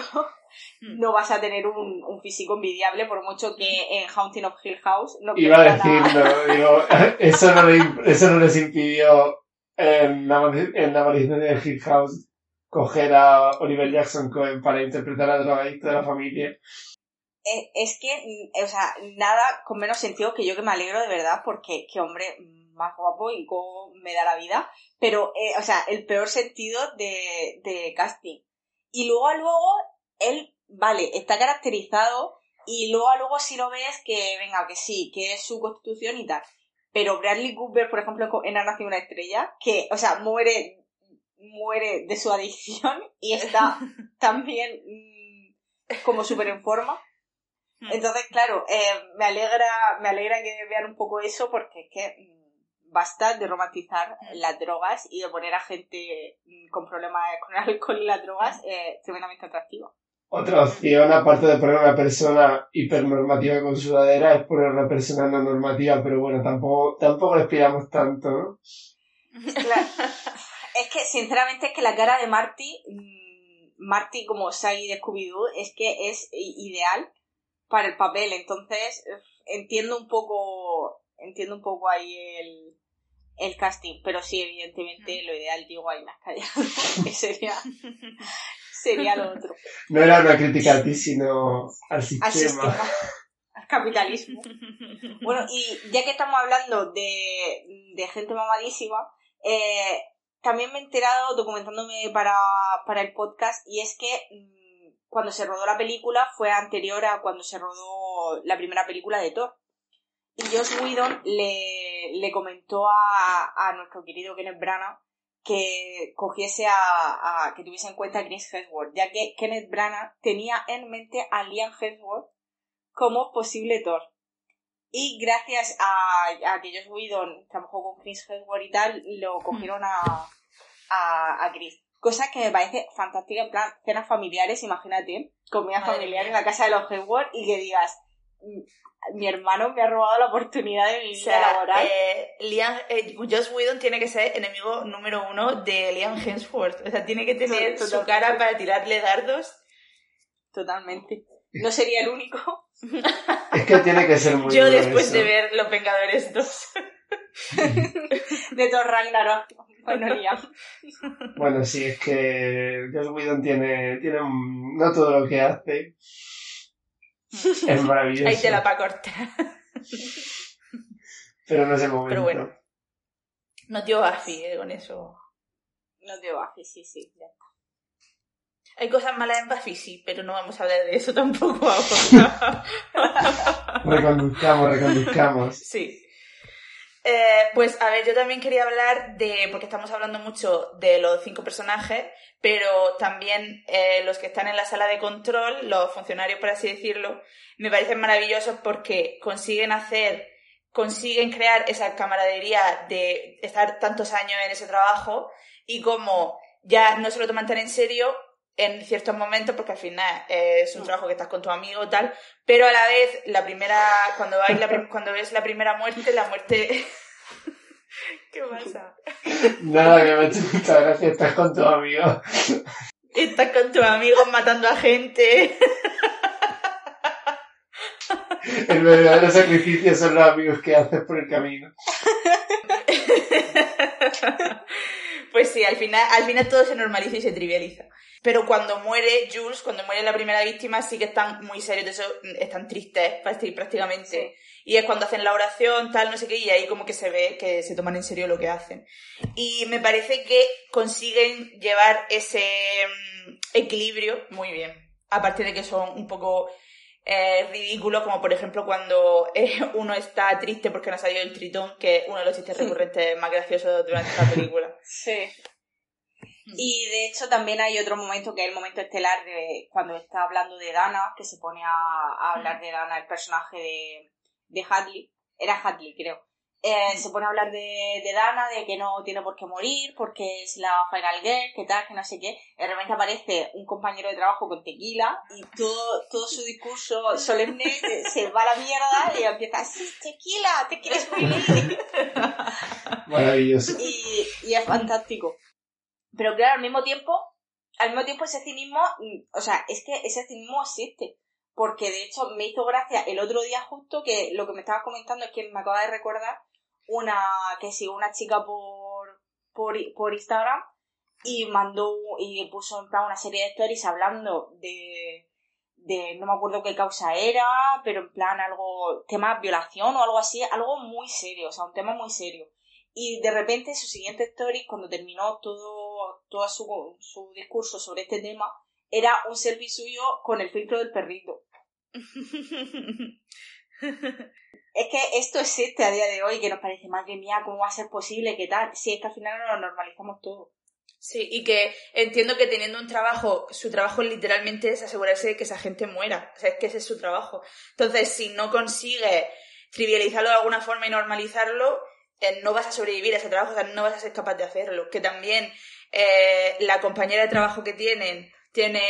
Mm. no vas a tener un, un físico envidiable por mucho que en Haunting of Hill House no Iba a decirlo, digo, eso no, le, eso no les impidió en la, maldición de Hill House coger a Oliver Jackson Cohen para interpretar al drogadicto de la familia. Eh, es que, mm, o sea, nada con menos sentido que yo que me alegro de verdad porque qué hombre más guapo y cómo me da la vida, pero, eh, o sea, el peor sentido de, de casting. Y luego a luego, él, vale, está caracterizado y luego a luego si lo ves que, venga, que sí, que es su constitución y tal. Pero Bradley Cooper, por ejemplo, en Ha nacido una estrella, que, o sea, muere, muere de su adicción y está también mm, como súper en forma. Mm. Entonces, claro, eh, me alegra, me alegra que vean un poco eso porque es que mm, basta de romantizar Mm. las drogas y de poner a gente mm, con problemas con el alcohol y las drogas eh, tremendamente atractiva. Otra opción, aparte de poner una persona hipernormativa con sudadera, es poner una persona no normativa, pero bueno, tampoco, tampoco les pidamos tanto, ¿no? Claro. es que, sinceramente, es que la cara de Marty, mm, Marty como Shaggy de Scooby-Doo, es que es ideal para el papel. Entonces, entiendo un poco, entiendo un poco ahí el, el casting. Pero sí, evidentemente, lo ideal, digo, ahí me has callado. que sería, sería lo otro. No era una crítica a ti, sino al Al sistema. sistema, al capitalismo. Bueno, y ya que estamos hablando de, de gente mamadísima, eh, también me he enterado documentándome para, para el podcast y es que mm, cuando se rodó la película fue anterior a cuando se rodó la primera película de Thor. Y Josh Whedon le, le comentó a, a nuestro querido Kenneth Branagh que cogiese a, a- que tuviese en cuenta a Chris Hemsworth, ya que Kenneth Branagh tenía en mente a Liam Hemsworth como posible Thor. Y gracias a, a que Josh Whedon trabajó con Chris Hemsworth y tal, lo cogieron a, a, a Chris. Cosa que me parece fantástica, en plan, cenas familiares, imagínate, comida Madre familiar en la casa de los Hemsworth y que digas, "Mm, mi hermano me ha robado la oportunidad de mi O vida sea, laboral. eh, Liam, eh, Joss Whedon tiene que ser enemigo número uno de Liam Hemsworth. O sea, tiene que tener Total- su cara para tirarle dardos. Totalmente. No sería el único. Es que tiene que ser muy Yo después eso. de ver Los Vengadores 2. de Thor Ragnarok. Bueno, Liam. Bueno, sí, es que Joss Whedon tiene, tiene un- no todo lo que hace es maravilloso. Ahí te la pa' cortar. Pero no es el momento. Pero bueno. No dio Buffy, eh, con eso. No te Buffy, sí, sí. ya. Hay cosas malas en Buffy, sí, pero no vamos a hablar de eso tampoco ahora. Reconduzcamos, reconduzcamos. Sí. Eh, pues a ver, yo también quería hablar de, porque estamos hablando mucho de los cinco personajes, pero también eh, los que están en la sala de control, los funcionarios por así decirlo, me parecen maravillosos porque consiguen hacer, consiguen crear esa camaradería de estar tantos años en ese trabajo y como ya no se lo toman tan en serio en ciertos momentos porque al final eh, es un Mm. trabajo que estás con tu amigo tal pero a la vez la primera cuando hay la cuando ves la primera muerte la muerte ¿qué pasa? Nada, que me ha hecho mucha gracia. Estás con tu amigo. estás con tus amigos matando a gente El verdadero sacrificio son los amigos que haces por el camino. pues sí al final al final todo se normaliza y se trivializa pero cuando muere Jules, cuando muere la primera víctima, sí que están muy serios, de eso están tristes prácti- prácticamente. Sí. Y es cuando hacen la oración, tal, no sé qué, y ahí como que se ve que se toman en serio lo que hacen. Y me parece que consiguen llevar ese mm, equilibrio muy bien. Aparte de que son un poco eh, ridículos, como por ejemplo cuando eh, uno está triste porque no ha salido el tritón, que es uno de los chistes recurrentes más graciosos durante la película. Sí. Y de hecho también hay otro momento que es el momento estelar de cuando está hablando de Dana, que se pone a, a hablar de Dana, el personaje de, de Hadley. Era Hadley, creo. Eh, se pone a hablar de, de Dana, de que no tiene por qué morir, porque es la Final Girl, que tal, que no sé qué. De repente aparece un compañero de trabajo con tequila y todo, todo su discurso solemne se va a la mierda y empieza, sí, tequila, te quieres morir. Maravilloso. y, y es fantástico. Pero claro, al mismo tiempo, al mismo tiempo ese cinismo, mm, o sea, es que ese cinismo existe. Porque de hecho me hizo gracia el otro día justo que lo que me estabas comentando es que me acaba de recordar una, que sigo una chica por, por, por Instagram y mandó y puso en plan una serie de stories hablando de, de no me acuerdo qué causa era, pero en plan algo, tema violación o algo así, algo muy serio, o sea, un tema muy serio. Y de repente su siguiente story, cuando terminó todo, todo su, su discurso sobre este tema, era un selfie suyo con el filtro del perrito. Es que esto existe a día de hoy, que nos parece, madre mía, ¿cómo va a ser posible? ¿Qué tal? Si es que al final no lo normalizamos todo. Sí, y que entiendo que teniendo un trabajo, su trabajo literalmente es asegurarse de que esa gente muera. O sea, es que ese es su trabajo. Entonces, si no consigue trivializarlo de alguna forma y normalizarlo, eh, no vas a sobrevivir a ese trabajo, o sea, no vas a ser capaz de hacerlo. Que también eh, la compañera de trabajo que tienen tiene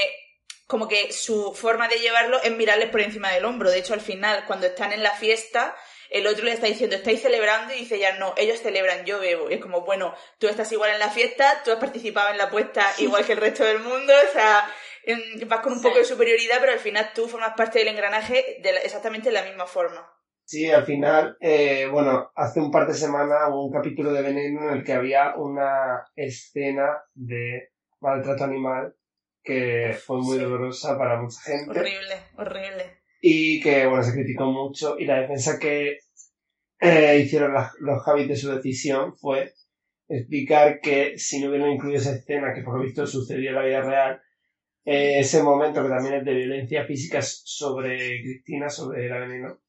como que su forma de llevarlo es mirarles por encima del hombro. De hecho, al final, cuando están en la fiesta, el otro le está diciendo, ¿estáis celebrando? Y dice ya, no, ellos celebran, yo bebo. Y es como, bueno, tú estás igual en la fiesta, tú has participado en la apuesta igual que el resto del mundo, o sea, em, vas con un poco de superioridad, pero al final tú formas parte del engranaje de la- exactamente de la misma forma. Sí, al final, eh, bueno, hace un par de semanas hubo un capítulo de Veneno en el que había una escena de maltrato animal que fue muy Sí. dolorosa para mucha gente Horrible, horrible. y que, bueno, se criticó mucho y la defensa que eh, hicieron los Javis de su decisión fue explicar que si no hubieran incluido esa escena que por lo visto sucedió en la vida real, eh, ese momento que también es de violencia física sobre Cristina, sobre la veneno,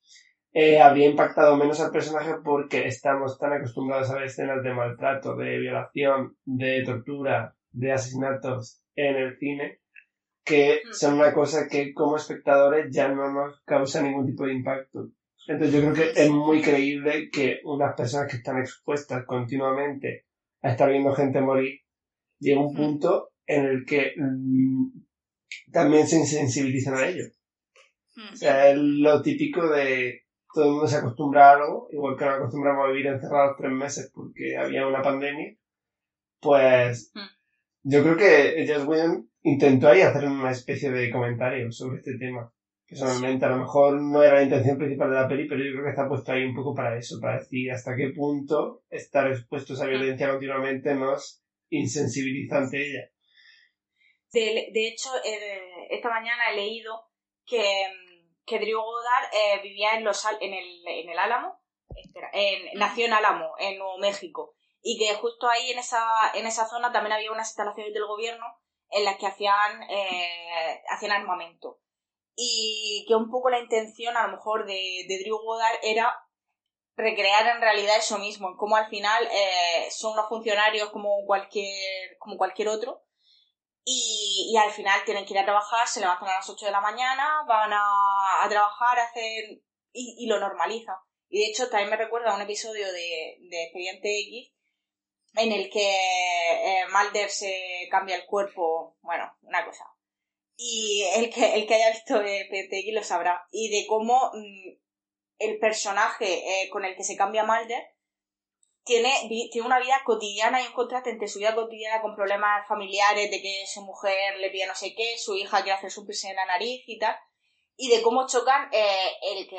eh, habría impactado menos al personaje porque estamos tan acostumbrados a ver escenas de maltrato, de violación, de tortura, de asesinatos en el cine, que Mm. son una cosa que como espectadores ya no nos causa ningún tipo de impacto. Entonces yo creo que es muy creíble que unas personas que están expuestas continuamente a estar viendo gente morir, llega un Mm. punto en el que mm, también se insensibilizan a ello. O sea, es lo típico de todo el mundo se acostumbra a algo, igual que nos acostumbramos a vivir encerrados tres meses porque había una pandemia, pues Mm. yo creo que Joss Whedon intentó ahí hacer una especie de comentario sobre este tema. Personalmente, a lo mejor no era la intención principal de la peli, pero yo creo que está puesto ahí un poco para eso, para decir hasta qué punto estar expuestos a violencia continuamente nos insensibiliza ante ella. De, de hecho, eh, esta mañana he leído que, mm, que Drew Goddard eh, vivía en, los, en, el, en el Álamo, espera, en, nació en Álamo, en Nuevo México, y que justo ahí en esa, en esa zona también había unas instalaciones del gobierno en las que hacían, eh, hacían armamento. Y que un poco la intención, a lo mejor, de, de Drew Goddard era recrear en realidad eso mismo, en cómo al final eh, son unos funcionarios como cualquier, como cualquier otro, y, al final tienen que ir a trabajar, se levantan a las 8 de la mañana, van a, a trabajar, hacen y, y lo normalizan. Y de hecho también me recuerda a un episodio de, de Expediente X en el que eh, Mulder se cambia el cuerpo, bueno, una cosa. Y el que, el que haya visto Expediente X lo sabrá. Y de cómo mm, el personaje eh, con el que se cambia Mulder tiene, tiene una vida cotidiana y un contraste entre su vida cotidiana con problemas familiares, de que su mujer le pide no sé qué, su hija quiere hacer su piercing en la nariz y tal, y de cómo chocan eh, el que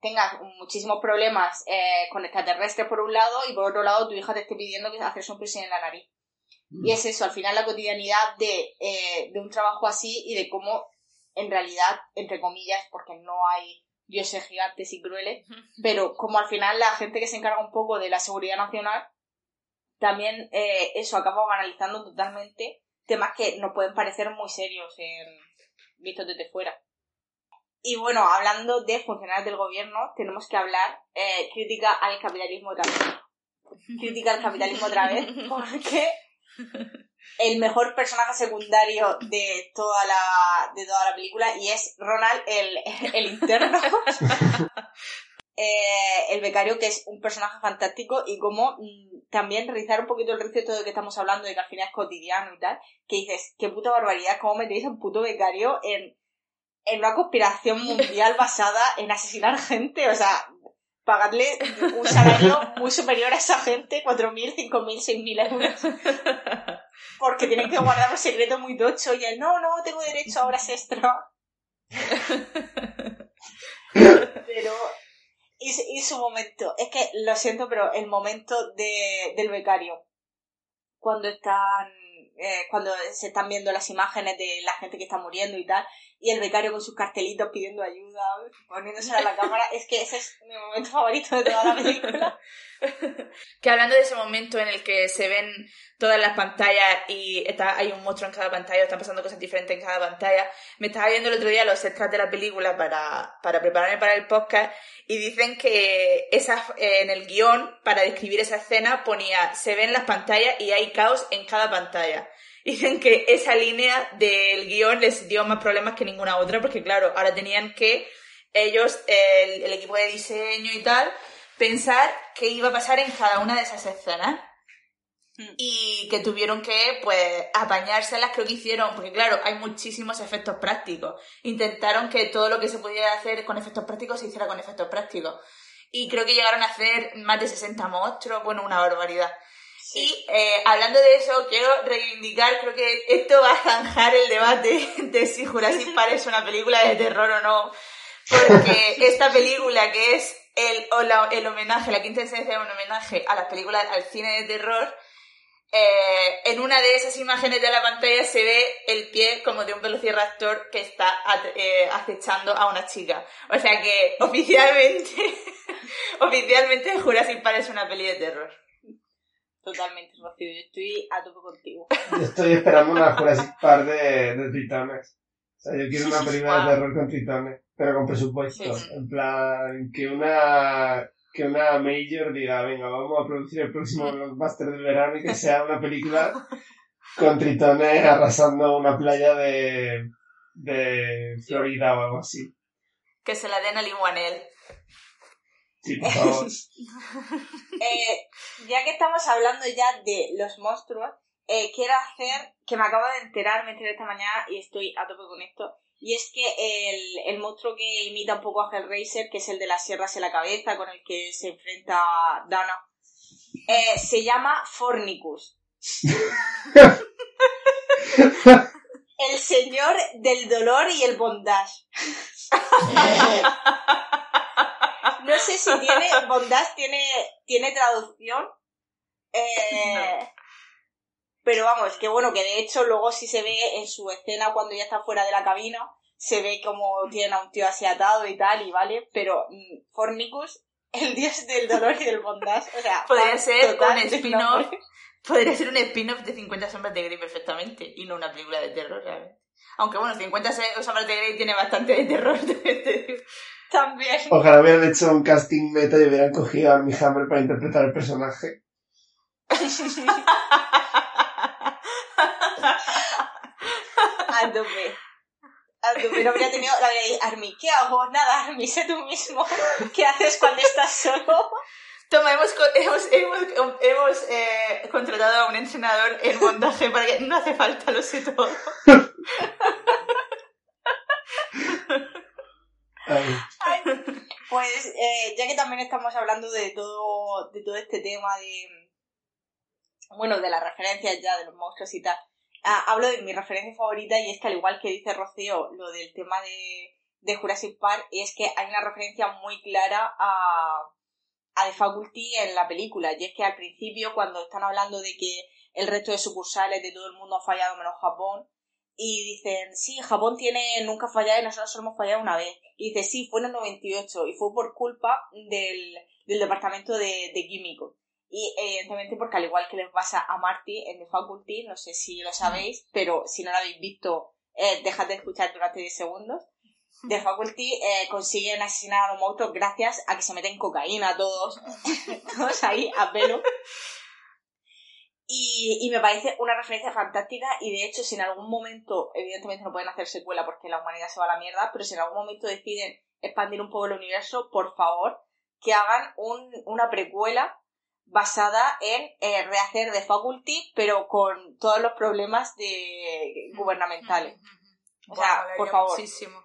tengas muchísimos problemas eh, con extraterrestres por un lado y por otro lado tu hija te esté pidiendo que haces un piercing en la nariz. Y es eso, al final la cotidianidad de, eh, de un trabajo así y de cómo en realidad, entre comillas, porque no hay dioses gigantes y crueles, pero como al final la gente que se encarga un poco de la seguridad nacional, también eh, eso acaba analizando totalmente temas que nos pueden parecer muy serios en, vistos desde fuera. Y bueno, hablando de funcionarios del gobierno, tenemos que hablar eh, crítica al capitalismo otra vez. Crítica al capitalismo otra vez, porque el mejor personaje secundario de toda la, de toda la película y es Ronald el, el interno. Eh, el becario, que es un personaje fantástico, y como mm, también realizar un poquito el recinto de que estamos hablando, de que al final es cotidiano y tal, que dices, qué puta barbaridad, cómo metéis a un puto becario en, en una conspiración mundial basada en asesinar gente, o sea, pagarle un salario muy superior a esa gente, 4.000, 5.000, 6.000 euros, porque tienen que guardar un secreto muy tocho, y él, no, no, tengo derecho a horas extra. Pero y, su- y su momento, es que lo siento, pero el momento de, del becario, cuando están, eh, cuando se están viendo las imágenes de la gente que está muriendo y tal, y el becario con sus cartelitos pidiendo ayuda, poniéndose a la cámara, es que ese es mi momento favorito de toda la película. que hablando de ese momento en el que se ven todas las pantallas y está, hay un monstruo en cada pantalla, están pasando cosas diferentes en cada pantalla, me estaba viendo el otro día los extras de la película para, para prepararme para el podcast y dicen que esa, eh, en el guion, para describir esa escena, ponía se ven las pantallas y hay caos en cada pantalla. Dicen que esa línea del guion les dio más problemas que ninguna otra, porque claro, ahora tenían que ellos, el, el equipo de diseño y tal, pensar qué iba a pasar en cada una de esas escenas. Mm. Y que tuvieron que, pues, apañárselas, creo que hicieron, porque claro, hay muchísimos efectos prácticos. Intentaron que todo lo que se pudiera hacer con efectos prácticos se hiciera con efectos prácticos. Y creo que llegaron a hacer más de 60 monstruos, bueno, una barbaridad. Y eh, hablando de eso, quiero reivindicar, creo que esto va a zanjar el debate de si Jurassic Park es una película de terror o no. Porque esta película que es el, o la- el homenaje, la quinta esencia de un homenaje a las películas, al cine de terror, eh, en una de esas imágenes de la pantalla se ve el pie como de un velociraptor que está eh, acechando a una chica. O sea que oficialmente, oficialmente Jurassic Park es una peli de terror. Totalmente, Rocío. Yo estoy a tope contigo. Yo estoy esperando una Jurassic Park de, de tritones. O sea, yo quiero una película de terror con tritones, pero con presupuesto. Sí. En plan, que una que una major diga, venga, vamos a producir el próximo blockbuster del verano y que sea una película con tritones arrasando una playa de, de Florida o algo así. Que se la den a Lin-Manuel. Sí, por favor. Eh, ya que estamos hablando ya de los monstruos, eh, quiero hacer, que me acabo de enterar, me enteré esta mañana y estoy a tope con esto, y es que el, el monstruo que imita un poco a Hellraiser, que es el de las sierras en la cabeza, con el que se enfrenta Dana, eh, se llama Fornicus. el señor del dolor y el bondage. No sé si tiene, bondage tiene, tiene traducción. Eh, Pero vamos, que bueno, que de hecho luego sí se ve en su escena cuando ya está fuera de la cabina, se ve como tienen a un tío así atado y tal, y vale, pero mm, Fornicus, el dios del dolor y del bondage, o sea, Podría ser un spin-off. Podría ser un spin-off de 50 sombras de Grey perfectamente y no una película de terror realmente. Aunque bueno, 50 se- sombras de Grey tiene bastante de terror. también. Ojalá hubieran hecho un casting meta y hubieran cogido a Armie Hammer para interpretar el personaje. A tope. A tope. No habría tenido la de Army. ¿Qué hago? Nada, Army, sé tú mismo. ¿Qué haces cuando estás solo? Toma, hemos, co- hemos, hemos, hemos eh, contratado a un entrenador en montaje para que no hace falta, lo sé todo. Ay, Pues eh, ya que también estamos hablando de todo, de todo este tema de bueno, de las referencias ya de los monstruos y tal, ah, hablo de mi referencia favorita y es que al igual que dice Rocío lo del tema de, de Jurassic Park, es que hay una referencia muy clara a, a The Faculty en la película. Y es que al principio, cuando están hablando de que el resto de sucursales de todo el mundo ha fallado menos Japón, y dicen, sí, Japón tiene nunca fallado y nosotros solo hemos fallado una vez. Y dice, sí, fue en el 98 y fue por culpa del, del departamento de, de químicos. Y evidentemente porque al igual que les pasa a Marty en The Faculty, no sé si lo sabéis, pero si no lo habéis visto, eh, dejad de escuchar durante 10 segundos. The Faculty eh, consiguen asesinar a los monstruos gracias a que se meten cocaína todos, todos ahí a pelo. Y, y me parece una referencia fantástica y de hecho si en algún momento, evidentemente no pueden hacer secuela porque la humanidad se va a la mierda, pero si en algún momento deciden expandir un poco el universo, por favor, que hagan un, una precuela basada en eh, rehacer The Faculty, pero con todos los problemas de gubernamentales. O sea, por favor. muchísimo.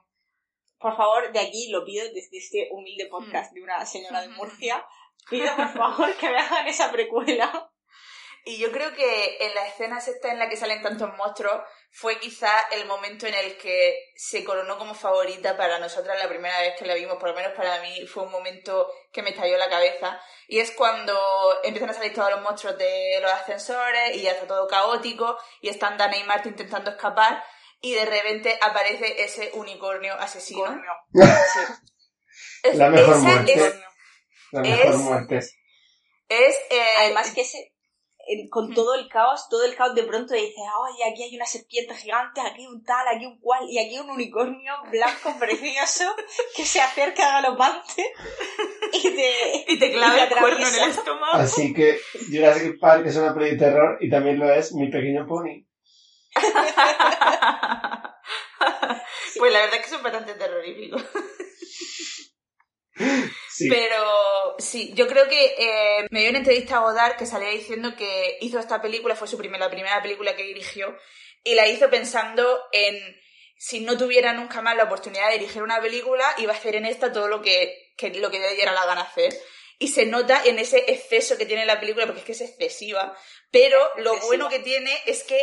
Por favor, de aquí lo pido desde este humilde podcast de una señora de Murcia, pido por favor que me hagan esa precuela. Y yo creo que en la escena esta en la que salen tantos monstruos fue quizá el momento en el que se coronó como favorita para nosotras la primera vez que la vimos, por lo menos para mí fue un momento que me estalló la cabeza. Y es cuando empiezan a salir todos los monstruos de los ascensores y ya está todo caótico y están Dana y Marta intentando escapar y de repente aparece ese unicornio asesino. Coño. La mejor muerte. es- La mejor es- muerte. Es, eh, Además que ese, con todo el caos, todo el caos de pronto dices, ay, aquí hay una serpiente gigante, aquí un tal, aquí un cual, y aquí un unicornio blanco precioso que se acerca galopante y te... y te clava y el cuerno en el estómago. Así que Jurassic Park es una peli de terror y también lo es Mi Pequeño Pony. Pues la verdad es que son bastante terroríficos. Sí. Pero sí, yo creo que eh, me dio una entrevista a Godard que salía diciendo que hizo esta película, fue su primera, la primera película que dirigió, y la hizo pensando en si no tuviera nunca más la oportunidad de dirigir una película, iba a hacer en esta todo lo que, que lo que le diera la gana hacer. Y se nota en ese exceso que tiene la película, porque es que es excesiva. Pero lo Excesiva. bueno que tiene es que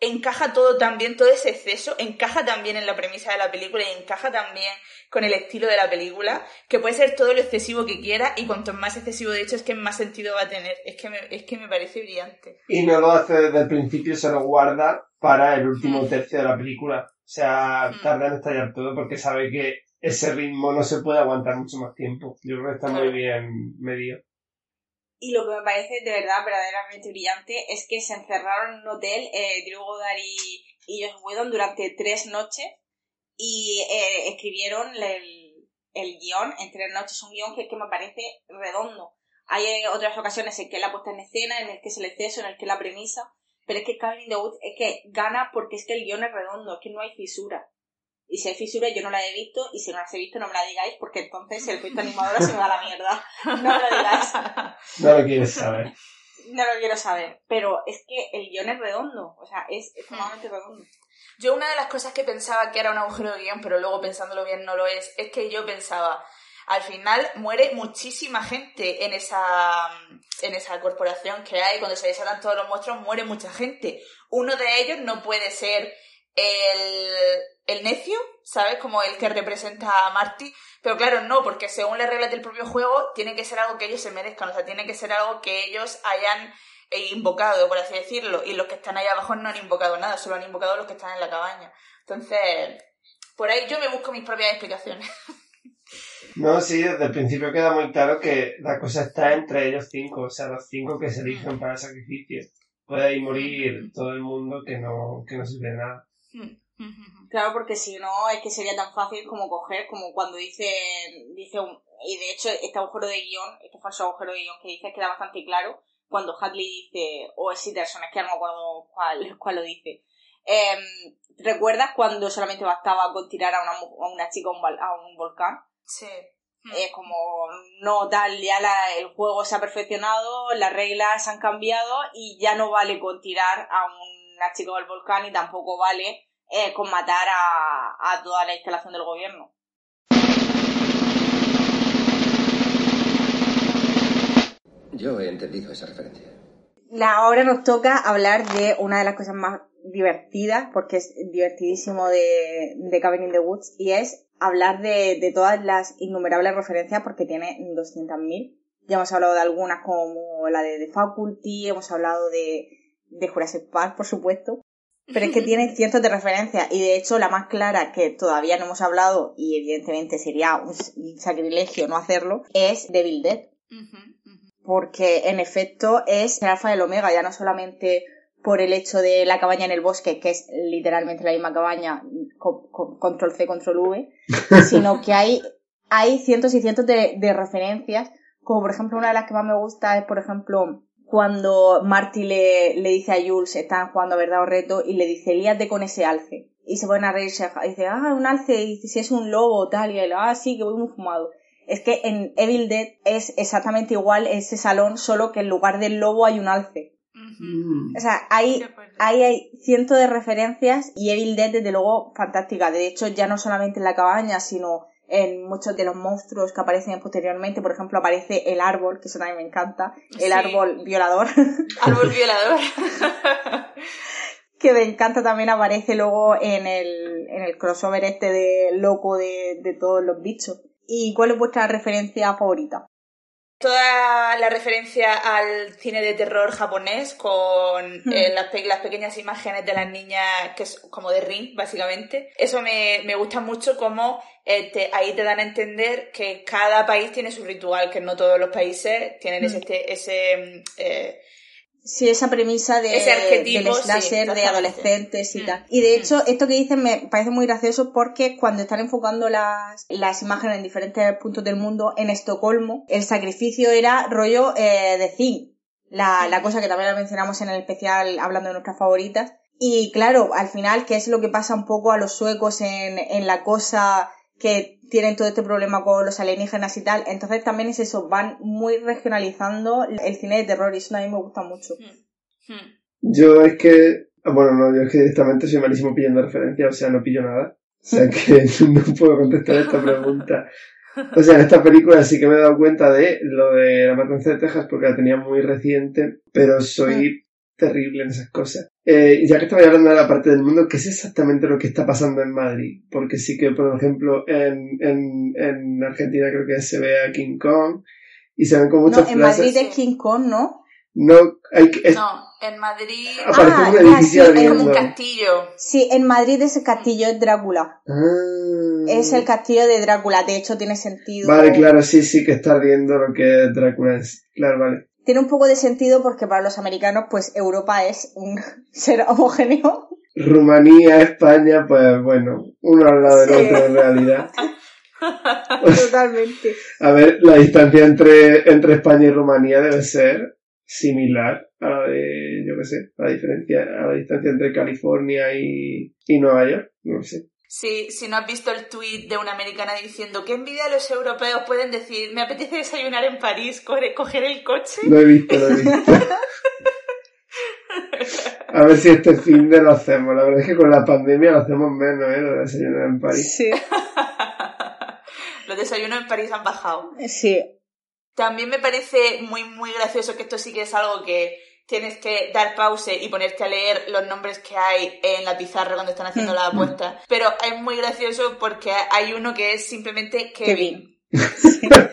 encaja todo también, todo ese exceso, encaja también en la premisa de la película y encaja también con el estilo de la película, que puede ser todo lo excesivo que quiera y cuanto más excesivo de hecho es que más sentido va a tener. Es que me, es que me parece brillante. Y no lo hace desde el principio, se lo guarda para el último Mm. tercio de la película. O sea, Mm. tarda en estallar todo porque sabe que ese ritmo no se puede aguantar mucho más tiempo. Yo creo que está muy bien medido. Y lo que me parece de verdad verdaderamente brillante es que se encerraron en un hotel, eh, Drew Goddard y, y Josh Whedon durante tres noches y eh, escribieron el, el guion en tres noches, un guion que, que me parece redondo. Hay eh, otras ocasiones en que la puesta en escena, en el que es el exceso, en el que la premisa, pero es que Cabin in the Woods es que gana porque es que el guion es redondo, es que no hay fisura. Y si hay fisura yo no la he visto y si no las he visto no me la digáis porque entonces el efecto animador se me va a la mierda. No me lo digáis. No lo quieres saber. No lo quiero saber, pero es que el guion es redondo, o sea, es extremadamente redondo. Yo una de las cosas que pensaba que era un agujero de guion, pero luego pensándolo bien no lo es, es que yo pensaba, al final muere muchísima gente en esa, en esa corporación que hay, cuando se desatan todos los monstruos, muere mucha gente. Uno de ellos no puede ser el, el necio, ¿sabes? Como el que representa a Marty. Pero claro, no, porque según las reglas del propio juego, tiene que ser algo que ellos se merezcan, o sea, tiene que ser algo que ellos hayan eh, invocado, por así decirlo, y los que están ahí abajo no han invocado nada, solo han invocado los que están en la cabaña. Entonces, por ahí yo me busco mis propias explicaciones. No, sí, desde el principio queda muy claro que la cosa está entre ellos cinco, o sea, los cinco que se eligen para el sacrificio. Puede ahí morir todo el mundo que no, que no sirve de nada. Claro, porque si no, es que sería tan fácil como coger, como cuando dice, dice un, y de hecho este agujero de guion, este falso agujero de guion que dice queda bastante claro cuando Hadley dice, o es Peterson, es que no me acuerdo cuál, cuál lo dice. Em, ¿Recuerdas cuando solamente bastaba con tirar a una, a una chica a un, val- a un volcán? Sí. es como no tal ya la- el juego se ha perfeccionado las reglas se han cambiado y ya no vale con tirar a una chica del volcán y tampoco vale eh, con matar a, a toda la instalación del gobierno Yo he entendido esa referencia. La- ahora nos toca hablar de una de las cosas más divertidas, porque es divertidísimo de, de Cabin in the Woods, y es hablar de, de todas las innumerables referencias, porque tiene 200.000. Ya hemos hablado de algunas como la de The Faculty, hemos hablado de, de Jurassic Park, por supuesto. Pero es que tiene cientos de referencias y de hecho la más clara que todavía no hemos hablado y evidentemente sería un sacrilegio no hacerlo es Devil Dead. Porque en efecto es el alfa y el omega, ya no solamente por el hecho de la cabaña en el bosque, que es literalmente la misma cabaña, con, con- control C, control V, sino que hay, hay cientos y cientos de, de referencias, como por ejemplo una de las que más me gusta es, por ejemplo, cuando Marty le, le dice a Jules, están jugando a verdad o reto, y le dice, líate con ese alce. Y se ponen a reírse, y dice, ah, un alce, y dice, si es un lobo, tal, y él, ah, sí, que voy muy fumado. Es que en Evil Dead es exactamente igual ese salón, solo que en lugar del lobo hay un alce. O sea, hay, hay, hay cientos de referencias y Evil Dead, desde luego, fantástica. De hecho, ya no solamente en la cabaña, sino en muchos de los monstruos que aparecen posteriormente. Por ejemplo, aparece el árbol, que eso también me encanta. El Sí. árbol violador. Árbol violador. que me encanta también aparece luego en el, en el crossover este de loco de, de todos los bichos. ¿Y cuál es vuestra referencia favorita? Toda la referencia al cine de terror japonés con Hmm. eh, las, pe- las pequeñas imágenes de las niñas, que es como de ring, básicamente. Eso me, me gusta mucho como eh, te- ahí te dan a entender que cada país tiene su ritual, que no todos los países tienen Hmm. ese, este- ese eh, Sí, esa premisa de, del sí, slasher de exactamente. adolescentes y Mm, tal. Y de mm. hecho, esto que dicen me parece muy gracioso porque cuando están enfocando las, las imágenes en diferentes puntos del mundo, en Estocolmo, el sacrificio era rollo eh, de zinc. La, la cosa que también la mencionamos en el especial hablando de nuestras favoritas. Y claro, al final, ¿qué es lo que pasa un poco a los suecos en, en la cosa que tienen todo este problema con los alienígenas y tal? Entonces también es eso, van muy regionalizando el cine de terror y eso a mí me gusta mucho. hmm. Yo es que, bueno, no, yo es que directamente soy malísimo pillando referencias, o sea, no pillo nada. O sea que no puedo contestar esta pregunta. O sea, en esta película sí que me he dado cuenta de lo de la matanza de Texas porque la tenía muy reciente, pero soy terrible en esas cosas. Eh, ya que estaba hablando de la parte del mundo, ¿qué es exactamente lo que está pasando en Madrid? Porque sí que, por ejemplo, en, en, en Argentina creo que se ve a King Kong y se ven con muchas No, en frases. Madrid es King Kong, ¿no? No, hay que, es- No, en Madrid aparece Ah, un edificio sí, es como un castillo. Sí, en Madrid ese castillo es Drácula. Ah. Es el castillo de Drácula, de hecho tiene sentido. Vale, claro, sí, sí, que está ardiendo lo que es Drácula. es- Claro, vale. Tiene un poco de sentido porque para los americanos, pues Europa es un ser homogéneo. Rumanía, España, pues bueno, uno al lado del Sí. otro en realidad. Totalmente. A ver, la distancia entre, entre España y Rumanía debe ser similar a la de, yo qué sé, a la diferencia, a la distancia entre California y, y Nueva York, no lo sé. Si, si no has visto el tuit de una americana diciendo que envidia los europeos pueden decir me apetece desayunar en París, coger, coger el coche. Lo he visto, lo he visto. A ver si este fin de lo hacemos. La verdad es que con la pandemia lo hacemos menos, ¿eh? Lo de desayunar en París. Sí, Los desayunos en París han bajado. sí. También me parece muy, muy gracioso que esto sí que es algo que tienes que dar pause y ponerte a leer los nombres que hay en la pizarra cuando están haciendo la apuesta. Pero es muy gracioso porque hay uno que es simplemente Kevin.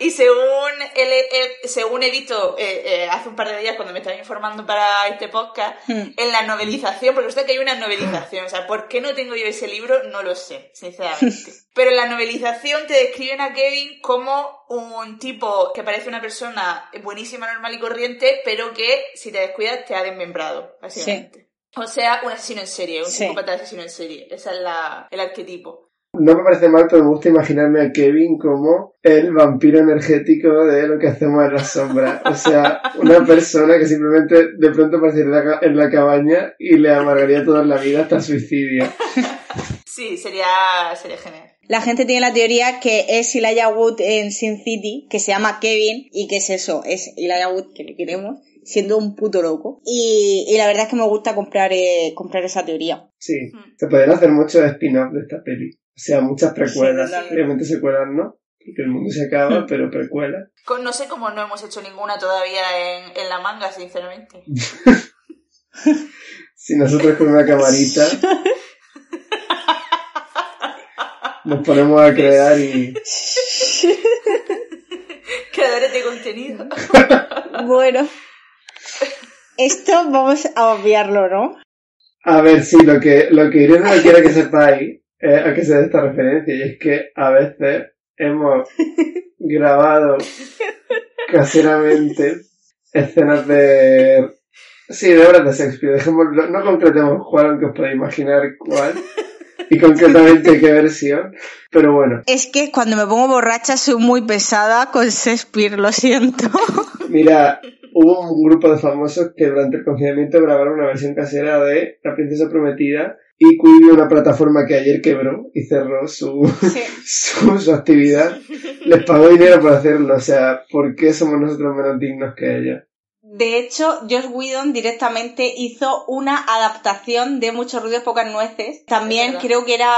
y según el, el- según he visto eh, eh, hace un par de días cuando me estaba informando para este podcast, Hmm. en la novelización, porque usted que hay una novelización, o sea, ¿por qué no tengo yo ese libro? No lo sé, sinceramente. Pero en la novelización te describen a Kevin como un tipo que parece una persona buenísima, normal y corriente, pero que si te descuidas te ha desmembrado, básicamente. O sea, un asesino en serie, un Sí. psicópata asesino en serie. Ese es la, el arquetipo. No me parece mal, pero me gusta imaginarme a Kevin como el vampiro energético de lo que hacemos en la sombra. O sea, una persona que simplemente de pronto aparecería en la, cabaña y le amargaría toda la vida hasta el suicidio. Sí, sería, sería genial. La gente tiene la teoría que es Elijah Wood en Sin City, que se llama Kevin, y que es eso, es Elijah Wood, que le queremos, siendo un puto loco. Y, y la verdad es que me gusta comprar, eh, comprar esa teoría. Sí, Hmm. se podrían hacer muchos spin-offs de esta peli. O sea, muchas precuelas. Sí. Obviamente secuelas no, porque el mundo se acaba, pero precuelas. No sé cómo no hemos hecho ninguna todavía en, en la manga, sinceramente. Si nosotros con una camarita nos ponemos a crear y... Creadores de contenido. Bueno, esto vamos a obviarlo, ¿no? A ver, sí, lo que, lo que Irene no quiere que sepáis es a qué se dé esta referencia, y es que a veces hemos grabado caseramente escenas de... Sí, de obras de Shakespeare, dejémoslo, no concretemos cuál, aunque os podéis imaginar cuál, y concretamente qué versión, pero bueno, Es que cuando me pongo borracha soy muy pesada con Shakespeare, lo siento. mira, hubo un grupo de famosos que durante el confinamiento grabaron una versión casera de La Princesa Prometida, una plataforma que ayer quebró y cerró su, su, su actividad, les pagó dinero por hacerlo. O sea, ¿por qué somos nosotros menos dignos que ellos? De hecho, Josh Whedon directamente hizo una adaptación de Muchos ruidos, pocas nueces. También Es creo que era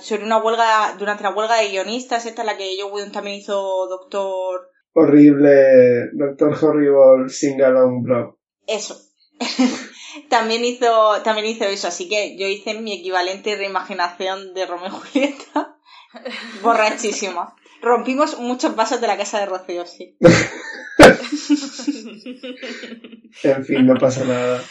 sobre una huelga, durante la huelga de guionistas, esta en la que Josh Whedon también hizo Doctor... Horrible, Doctor Horrible Sing Along Blog. Eso. también hizo, también hizo eso, así que yo hice mi equivalente reimaginación de Romeo y Julieta. Borrachísima. Rompimos muchos vasos de la casa de Rocío, sí. En fin, no pasa nada.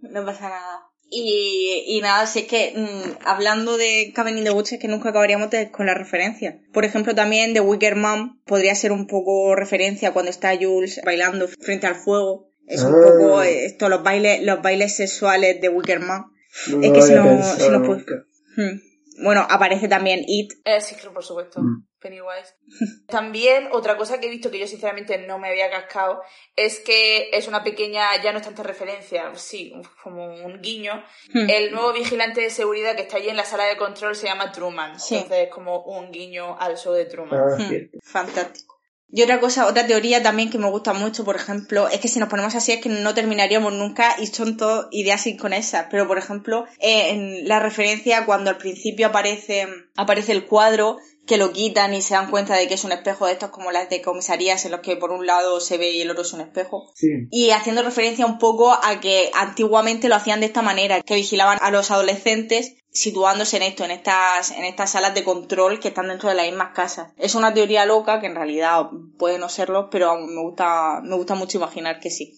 No pasa nada. Y, y nada, si es que mm, hablando de Cabin in the Woods es que nunca acabaríamos de- con la referencia. Por ejemplo, también The Wicker Man podría ser un poco referencia cuando está Jules bailando frente al fuego. Es un Ah. poco eh, esto, los bailes, los bailes sexuales de Wicker Man. No Es que si no- si no puedo- nunca. Hmm. Bueno, aparece también It. Eh, sí, claro, por supuesto. Mm. Pennywise. También, otra cosa que he visto que yo sinceramente no me había cascado es que es una pequeña, ya no es tanta referencia, sí, como un guiño. Hmm. El nuevo vigilante de seguridad que está allí en la sala de control se llama Truman. Sí. Entonces es como un guiño al show de Truman. Ah, Hmm. cierto. Fantástico. Y otra cosa, otra teoría también que me gusta mucho, por ejemplo, es que si nos ponemos así es que no terminaríamos nunca y son todas ideas inconexas. Pero, por ejemplo, eh, en la referencia cuando al principio aparece, aparece el cuadro, que lo quitan y se dan cuenta de que es un espejo de estos como las de comisarías en los que por un lado se ve y el otro es un espejo. Sí. Y haciendo referencia un poco a que antiguamente lo hacían de esta manera, que vigilaban a los adolescentes situándose en esto, en estas, en estas salas de control que están dentro de las mismas casas. Es una teoría loca que en realidad puede no serlo, pero me gusta, me gusta mucho imaginar que sí.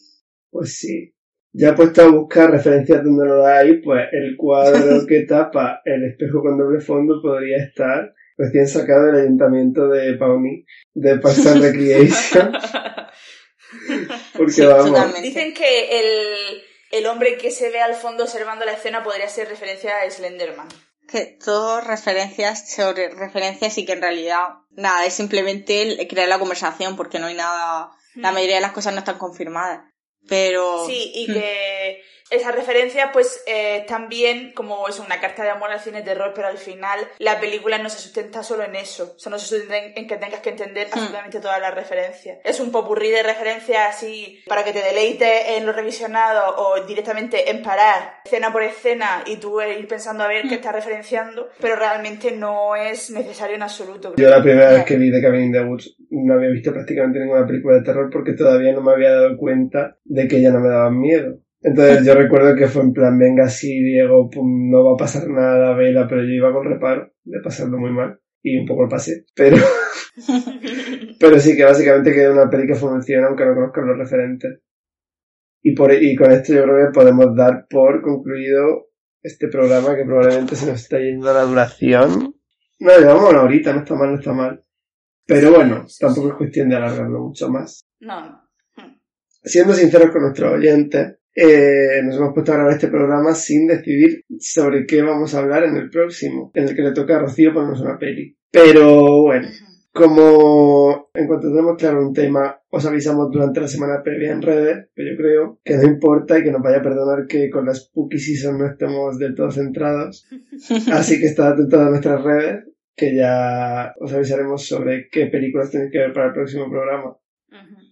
Pues sí. Ya he puesto a buscar referencias donde no las hay, pues el cuadro que tapa el espejo con doble fondo podría estar recién sacado del ayuntamiento de Pawnee, de Parks Recreation. Porque Sí, vamos, totalmente. Dicen que el, el hombre que se ve al fondo observando la escena podría ser referencia a Slenderman. Que todo referencias sobre referencias y que en realidad nada, es simplemente crear la conversación porque no hay nada, la mayoría de las cosas no están confirmadas. Pero Sí, y Hmm. que esas referencias pues eh, también como es una carta de amor al cine de terror, pero al final la película no se sustenta solo en eso, o sea, no se sustenta en, en que tengas que entender Hmm. absolutamente todas las referencias. Es un popurrí de referencias así para que te deleites en lo revisionado o directamente en parar escena por escena y tú ir pensando a ver Hmm. qué estás referenciando, pero realmente no es necesario en absoluto. yo la primera vez que vi The Cabin in the Woods no había visto prácticamente ninguna película de terror porque todavía no me había dado cuenta de que ya no me daban miedo. Entonces yo recuerdo que fue en plan, venga, sí, Diego, pum, no va a pasar nada, vela, pero yo iba con reparo de pasarlo muy mal y un poco lo pasé. Pero, pero sí que básicamente que es una peli que funciona aunque no conozcan los referentes. Y, por, y con esto yo creo que podemos dar por concluido este programa que probablemente se nos está yendo a la duración. No, llevamos una horita, no está mal, no está mal. Pero bueno, tampoco es cuestión de alargarlo mucho más. No. Siendo sinceros con nuestros oyentes, eh, nos hemos puesto a grabar este programa sin decidir sobre qué vamos a hablar en el próximo, en el que le toca a Rocío ponernos una peli. Pero bueno, como en cuanto tenemos claro un tema, os avisamos durante la semana previa en redes, pero yo creo que no importa y que nos vaya a perdonar que con la Spooky Season no estemos del todo centrados. Así que estad atentos a nuestras redes, que ya os avisaremos sobre qué películas tenéis que ver para el próximo programa.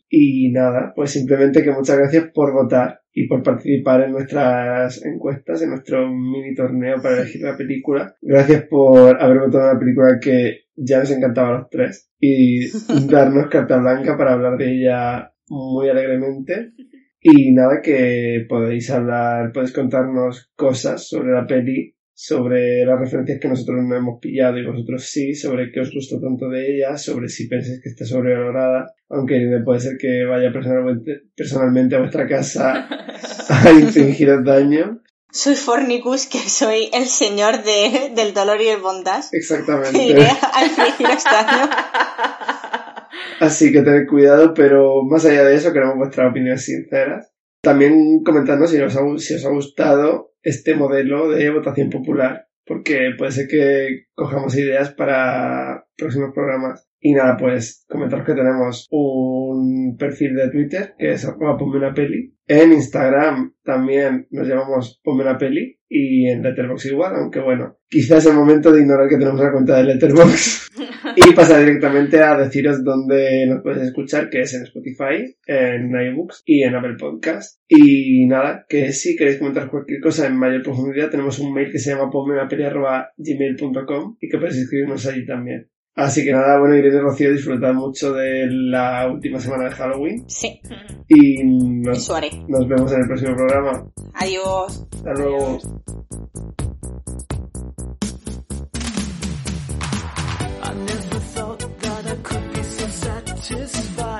Y nada, pues simplemente que muchas gracias por votar y por participar en nuestras encuestas, en nuestro mini torneo para elegir la película. Gracias por haber votado una película que ya nos encantaba a los tres y darnos carta blanca para hablar de ella muy alegremente. Y nada, que podéis hablar, podéis contarnos cosas sobre la peli, sobre las referencias que nosotros no hemos pillado y vosotros sí, sobre qué os gustó tanto de ella, sobre si pensáis que está sobrevalorada, aunque puede ser que vaya personalmente, personalmente a vuestra casa a infligiros daño. soy Fornicus, que soy el señor de, del dolor y el bondage. Iré Exactamente. a infligiros daño. Así que tened cuidado, pero más allá de eso queremos vuestras opiniones sinceras. También comentadnos si os ha, si os ha gustado este modelo de votación popular, porque puede ser que cojamos ideas para próximos programas. Y nada, pues comentaros que tenemos un perfil de Twitter que es arroba ponme una peli. En Instagram también nos llamamos ponme una peli y en Letterboxd igual, aunque bueno, quizás es el momento de ignorar que tenemos la cuenta de Letterboxd y pasar directamente a deciros dónde nos puedes escuchar, que es en Spotify, en iBooks y en Apple Podcast. Y nada, que si queréis comentar cualquier cosa en mayor profundidad, tenemos un mail que se llama ponmeunapeli.gmail.com y que podéis escribirnos allí también. Así que nada, bueno, Irene y Rocío, disfrutad mucho de la última semana de Halloween Sí, y nos, eso haré. nos vemos en el próximo programa. Adiós. Hasta luego.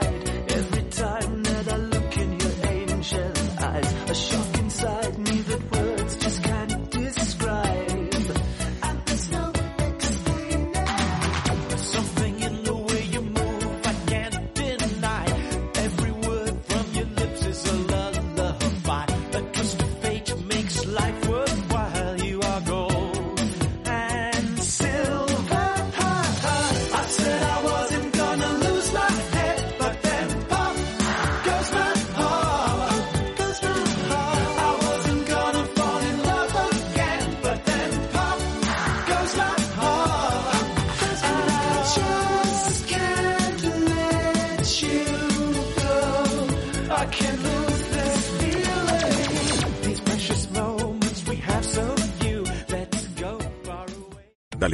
I